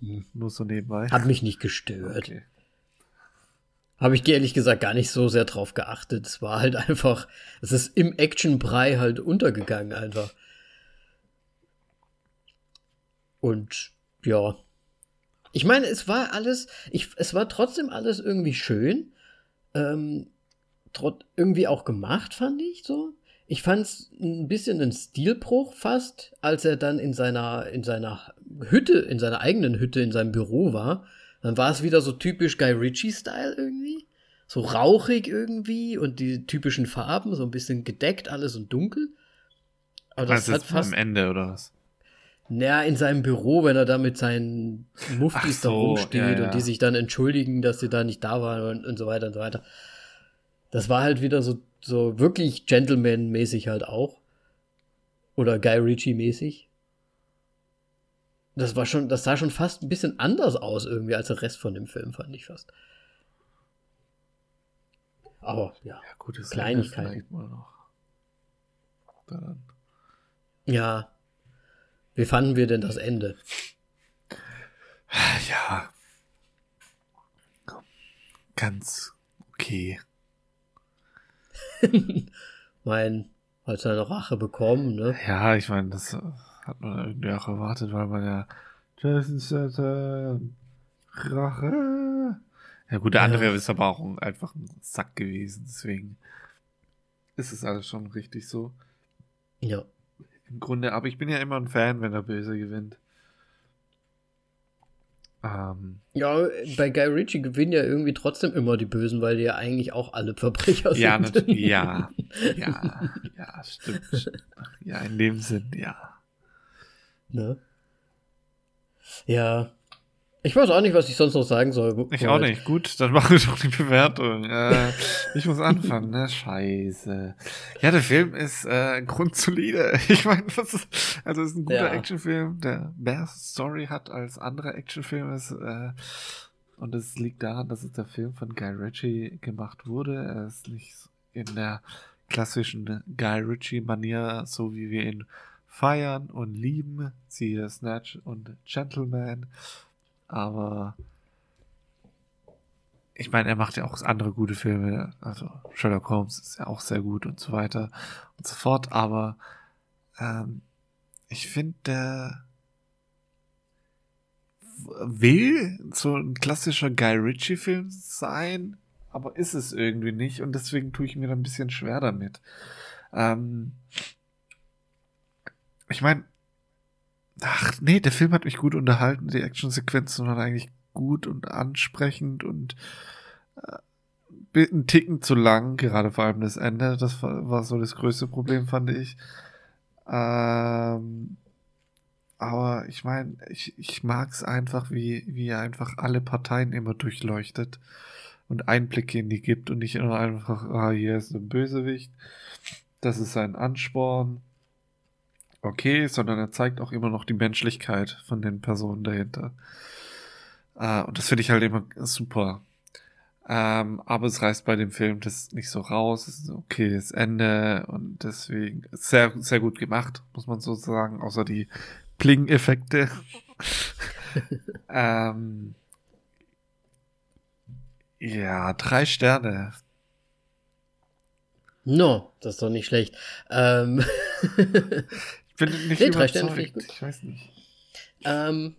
Hm. Nur so nebenbei. Hat mich nicht gestört. Okay. Habe ich ehrlich gesagt gar nicht so sehr drauf geachtet. Es war halt einfach, es ist im Action-Brei halt untergegangen einfach. Und ja. Ich meine, es war alles, ich, es war trotzdem alles irgendwie schön. Ähm, trot, irgendwie auch gemacht, fand ich so. Ich fand es ein bisschen ein Stilbruch fast, als er dann in seiner, in seiner Hütte, in seiner eigenen Hütte, in seinem Büro war. Dann war es wieder so typisch Guy Ritchie-Style irgendwie. So rauchig irgendwie und die typischen Farben, so ein bisschen gedeckt, alles und dunkel. Aber das hat fast. Am Ende oder was? Naja, in seinem Büro, wenn er da mit seinen Muftis so, da rumsteht ja, ja. und die sich dann entschuldigen, dass sie da nicht da waren und, und so weiter und so weiter. Das war halt wieder so, so wirklich Gentleman-mäßig halt auch. Oder Guy Ritchie-mäßig. Das war schon, das sah schon fast ein bisschen anders aus irgendwie als der Rest von dem Film, fand ich fast. Aber ja, ja Kleinigkeiten. Ja, wie fanden wir denn das Ende? Ja. Ganz okay. mein, hat seine Rache bekommen, ne? Ja, ich meine, das hat man irgendwie auch erwartet, weil man ja Jason Statham, Rache. Ja gut, der andere ist aber auch einfach ein Sack gewesen, deswegen ist es alles schon richtig so. Ja. Im Grunde, aber ich bin ja immer ein Fan, wenn der Böse gewinnt. Ähm, ja, bei Guy Ritchie gewinnen ja irgendwie trotzdem immer die Bösen, weil die ja eigentlich auch alle Verbrecher ja, sind. Ja, ja, ja, stimmt. Ja, in dem Sinn, ja. Ne? Ja, ich weiß auch nicht, was ich sonst noch sagen soll. Ich auch nicht. Gut, dann machen wir doch die Bewertung. Äh, ich muss anfangen, ne? Scheiße. Ja, der Film ist äh, grundsolide. Ich meine, das ist, also ist ein guter ja. Actionfilm, der mehr Story hat als andere Actionfilme. Äh, und es liegt daran, dass es der Film von Guy Ritchie gemacht wurde. Er ist nicht in der klassischen Guy Ritchie-Manier, so wie wir ihn feiern und lieben. Siehe Snatch und Gentleman aber ich meine, er macht ja auch andere gute Filme. Also Sherlock Holmes ist ja auch sehr gut und so weiter und so fort. Aber ähm, ich finde, der will so ein klassischer Guy Ritchie-Film sein, aber ist es irgendwie nicht. Und deswegen tue ich mir da ein bisschen schwer damit. Ähm, ich meine, Ach, nee, der Film hat mich gut unterhalten. Die Actionsequenzen waren eigentlich gut und ansprechend und äh, ein Ticken zu lang, gerade vor allem das Ende. Das war, war so das größte Problem, fand ich. Ähm, aber ich meine, ich, ich mag es einfach, wie, wie er einfach alle Parteien immer durchleuchtet und Einblicke in die gibt und nicht immer einfach, ah, hier ist ein Bösewicht. Das ist sein Ansporn okay, sondern er zeigt auch immer noch die Menschlichkeit von den Personen dahinter. Äh, und das finde ich halt immer super. Ähm, aber es reißt bei dem Film das nicht so raus. Es ist ein okayes Ende und deswegen sehr, sehr gut gemacht, muss man so sagen, außer die Pling-Effekte. ähm, ja, drei Sterne. No, das ist doch nicht schlecht. Ähm bin nicht nee, drei Sterne ich gut. Ich weiß nicht. Ähm,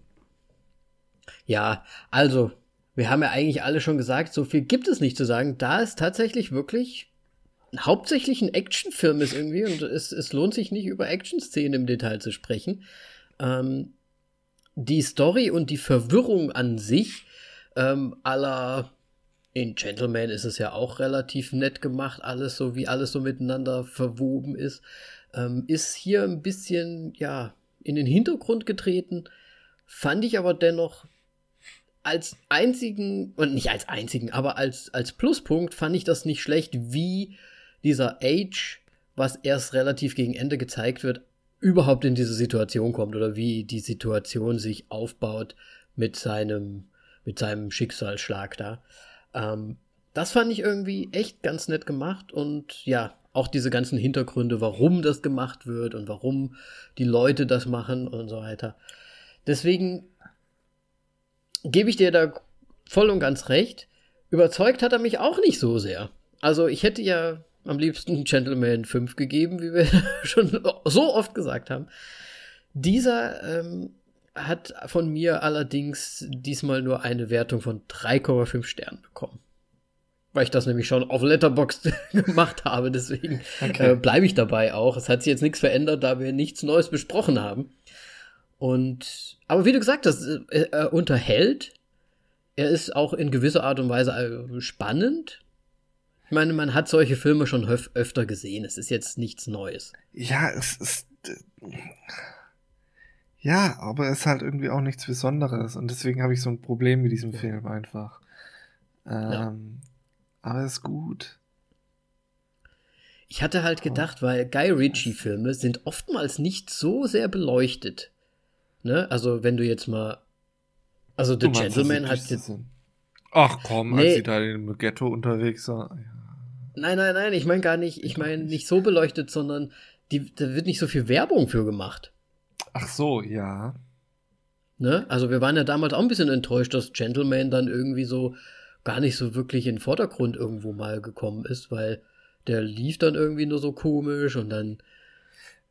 ja, also, wir haben ja eigentlich alle schon gesagt, so viel gibt es nicht zu sagen. Da ist tatsächlich wirklich hauptsächlich ein Actionfilm ist irgendwie und es, es lohnt sich nicht über Action-Szenen im Detail zu sprechen. Ähm, die Story und die Verwirrung an sich, ähm, aller in Gentleman ist es ja auch relativ nett gemacht, alles so, wie alles so miteinander verwoben ist ähm, ist hier ein bisschen, ja, in den Hintergrund getreten, fand ich aber dennoch als einzigen, und nicht als einzigen, aber als, als Pluspunkt fand ich das nicht schlecht, wie dieser Age, was erst relativ gegen Ende gezeigt wird, überhaupt in diese Situation kommt oder wie die Situation sich aufbaut mit seinem, mit seinem Schicksalsschlag da. Ähm, das fand ich irgendwie echt ganz nett gemacht und ja, auch diese ganzen Hintergründe, warum das gemacht wird und warum die Leute das machen und so weiter. Deswegen gebe ich dir da voll und ganz recht. Überzeugt hat er mich auch nicht so sehr. Also ich hätte ja am liebsten Gentleman 5 gegeben, wie wir schon so oft gesagt haben. Dieser ähm, hat von mir allerdings diesmal nur eine Wertung von 3,5 Sternen bekommen weil ich das nämlich schon auf Letterboxd gemacht habe. Deswegen okay. äh, bleibe ich dabei auch. Es hat sich jetzt nichts verändert, da wir nichts Neues besprochen haben. Und aber wie du gesagt hast, äh, er unterhält. Er ist auch in gewisser Art und Weise äh, spannend. Ich meine, man hat solche Filme schon öfter gesehen. Es ist jetzt nichts Neues. Ja, es ist. Ja, aber es ist halt irgendwie auch nichts Besonderes. Und deswegen habe ich so ein Problem mit diesem Film einfach. Ähm, ja aber ist gut. Ich hatte halt gedacht, weil Guy Ritchie-Filme sind oftmals nicht so sehr beleuchtet. Ne? Also, wenn du jetzt mal. Also, The Gentleman hat jetzt. Ach komm, nee. als sie da im Ghetto unterwegs war. Ja. Nein, nein, nein, ich meine gar nicht. Ich meine nicht so beleuchtet, sondern die, da wird nicht so viel Werbung für gemacht. Ach so, ja. Ne? Also, wir waren ja damals auch ein bisschen enttäuscht, dass Gentleman dann irgendwie so gar nicht so wirklich in den Vordergrund irgendwo mal gekommen ist, weil der lief dann irgendwie nur so komisch und dann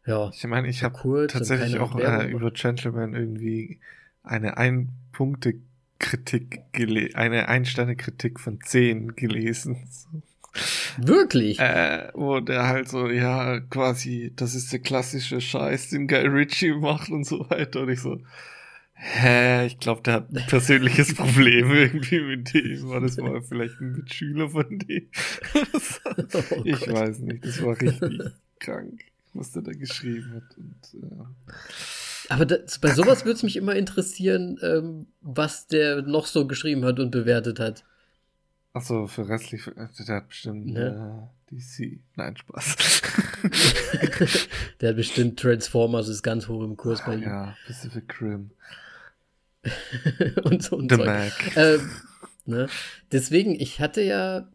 Ja. Ich meine, ich habe tatsächlich auch äh, über Gentleman irgendwie eine Ein-Punkte-Kritik eine Ein-Sterne-Kritik von 10 gelesen. Wirklich? Äh, wo der halt so, ja, quasi, das ist der klassische Scheiß, den Guy Ritchie macht und so weiter. Und ich so, hä, ich glaube, der hat ein persönliches Problem irgendwie mit dem. War das mal vielleicht ein Mitschüler von dem? oh ich Gott. weiß nicht, das war richtig krank, was der da geschrieben hat. Und, ja. Aber das, bei sowas würde es mich immer interessieren, ähm, was der noch so geschrieben hat und bewertet hat. Achso, für restlich, der hat bestimmt ne? äh, DC. Nein, Spaß. der hat bestimmt Transformers ist ganz hoch im Kurs ah, bei ihm. Ja, Pacific Rim. und so ein The Zeug. Mac. Ähm, ne? Deswegen, ich hatte ja.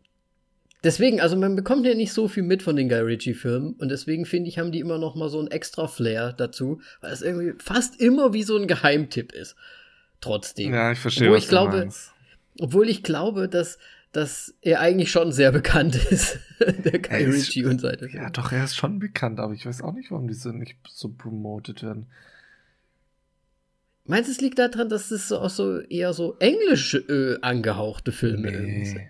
Deswegen, also man bekommt ja nicht so viel mit von den Guy Ritchie-Filmen und deswegen finde ich, haben die immer noch mal so ein extra Flair dazu, weil es irgendwie fast immer wie so ein Geheimtipp ist. Trotzdem. Ja, ich verstehe. Obwohl ich glaube, obwohl ich glaube, dass dass er eigentlich schon sehr bekannt ist, der Guy Ritchie und seine. Ja, doch, er ist schon bekannt, aber ich weiß auch nicht, warum diese nicht so promoted werden. Meinst du, es liegt daran, dass es so auch so eher so englisch äh, angehauchte Filme nee. sind?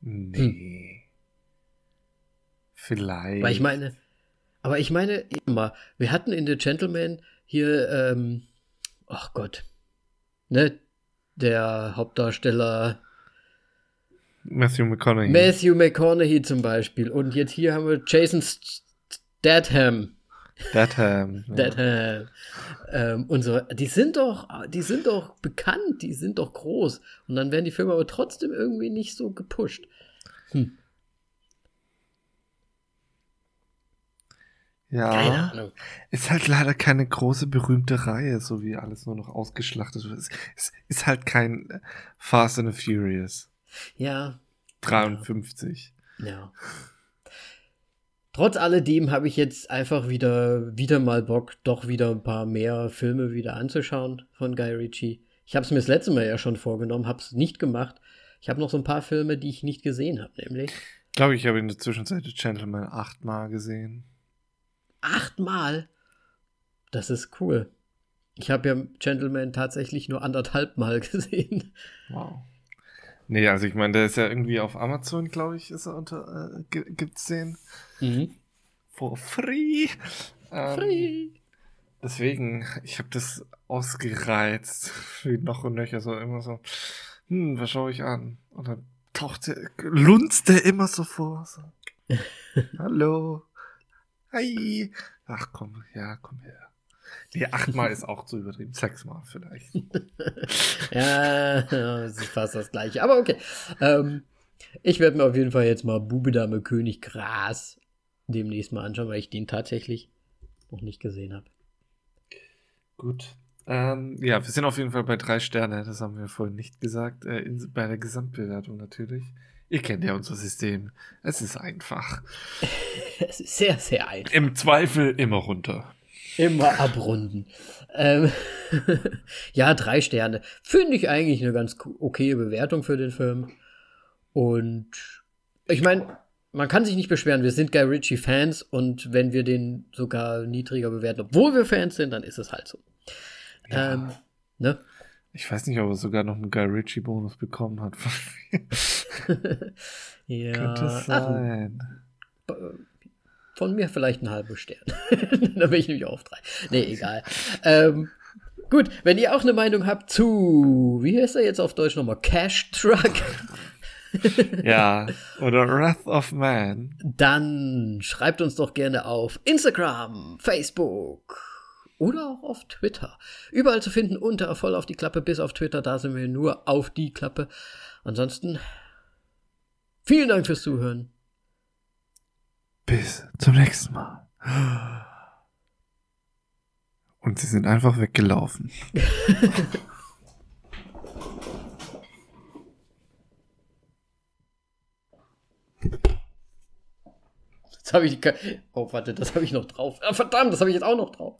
Nee. Hm. Vielleicht. Weil ich meine, aber ich meine immer, wir hatten in The Gentleman hier, ähm, ach Gott, ne, der Hauptdarsteller Matthew McConaughey. Matthew McConaughey zum Beispiel. Und jetzt hier haben wir Jason Statham. Statham. Statham. Ähm, und so. Die sind doch, die sind doch bekannt, die sind doch groß. Und dann werden die Filme aber trotzdem irgendwie nicht so gepusht. Hm. Ja, ist halt leider keine große berühmte Reihe, so wie alles nur noch ausgeschlachtet wird. Es, es ist halt kein Fast and Furious. Ja. 53. Ja. Trotz alledem habe ich jetzt einfach wieder, wieder mal Bock, doch wieder ein paar mehr Filme wieder anzuschauen von Guy Ritchie. Ich habe es mir das letzte Mal ja schon vorgenommen, habe es nicht gemacht. Ich habe noch so ein paar Filme, die ich nicht gesehen habe, nämlich. Ich glaube, ich habe in der Zwischenzeit Gentleman achtmal gesehen. Achtmal? Das ist cool. Ich habe ja Gentleman tatsächlich nur anderthalb Mal gesehen. Wow. Nee, also ich meine, der ist ja irgendwie auf Amazon, glaube ich, ist er unter, äh, gibt's den. Mhm. For free. Ähm, free. Deswegen, ich habe das ausgereizt. Wie noch und nöcher, so immer so, hm, was schaue ich an? Und dann taucht der, lunzt der immer so vor. So. Hallo. Hi. Ach komm, ja, komm her. Nee, achtmal ist auch zu übertrieben. Sechsmal vielleicht. ja, das ist fast das gleiche. Aber okay. Ähm, ich werde mir auf jeden Fall jetzt mal Bube, Dame, König, Gras demnächst mal anschauen, weil ich den tatsächlich noch nicht gesehen habe. Gut. Ähm, ja, wir sind auf jeden Fall bei drei Sterne. Das haben wir vorhin nicht gesagt. Äh, in, bei der Gesamtbewertung natürlich. Ihr kennt ja unser System. Es ist einfach. es ist sehr, sehr einfach. Im Zweifel immer runter. Immer abrunden. Ähm, ja, drei Sterne. Finde ich eigentlich eine ganz okaye Bewertung für den Film. Und ich meine, man kann sich nicht beschweren. Wir sind Guy Ritchie-Fans und wenn wir den sogar niedriger bewerten, obwohl wir Fans sind, dann ist es halt so. Ja. Ähm, ne? Ich weiß nicht, ob er sogar noch einen Guy Ritchie-Bonus bekommen hat. ja. Könnte sein. Ach, von mir vielleicht ein halber Stern. da bin ich nämlich auf drei. Nee, egal. ähm, gut, wenn ihr auch eine Meinung habt zu, wie heißt er jetzt auf Deutsch nochmal? Cash Truck. ja, oder Wrath of Man. Dann schreibt uns doch gerne auf Instagram, Facebook oder auch auf Twitter. Überall zu finden unter voll auf die Klappe, bis auf Twitter, da sind wir nur auf die Klappe. Ansonsten vielen Dank fürs Zuhören. Bis zum nächsten Mal. Und sie sind einfach weggelaufen. Jetzt habe ich die. Oh, warte, das habe ich noch drauf. Ah, verdammt, das habe ich jetzt auch noch drauf.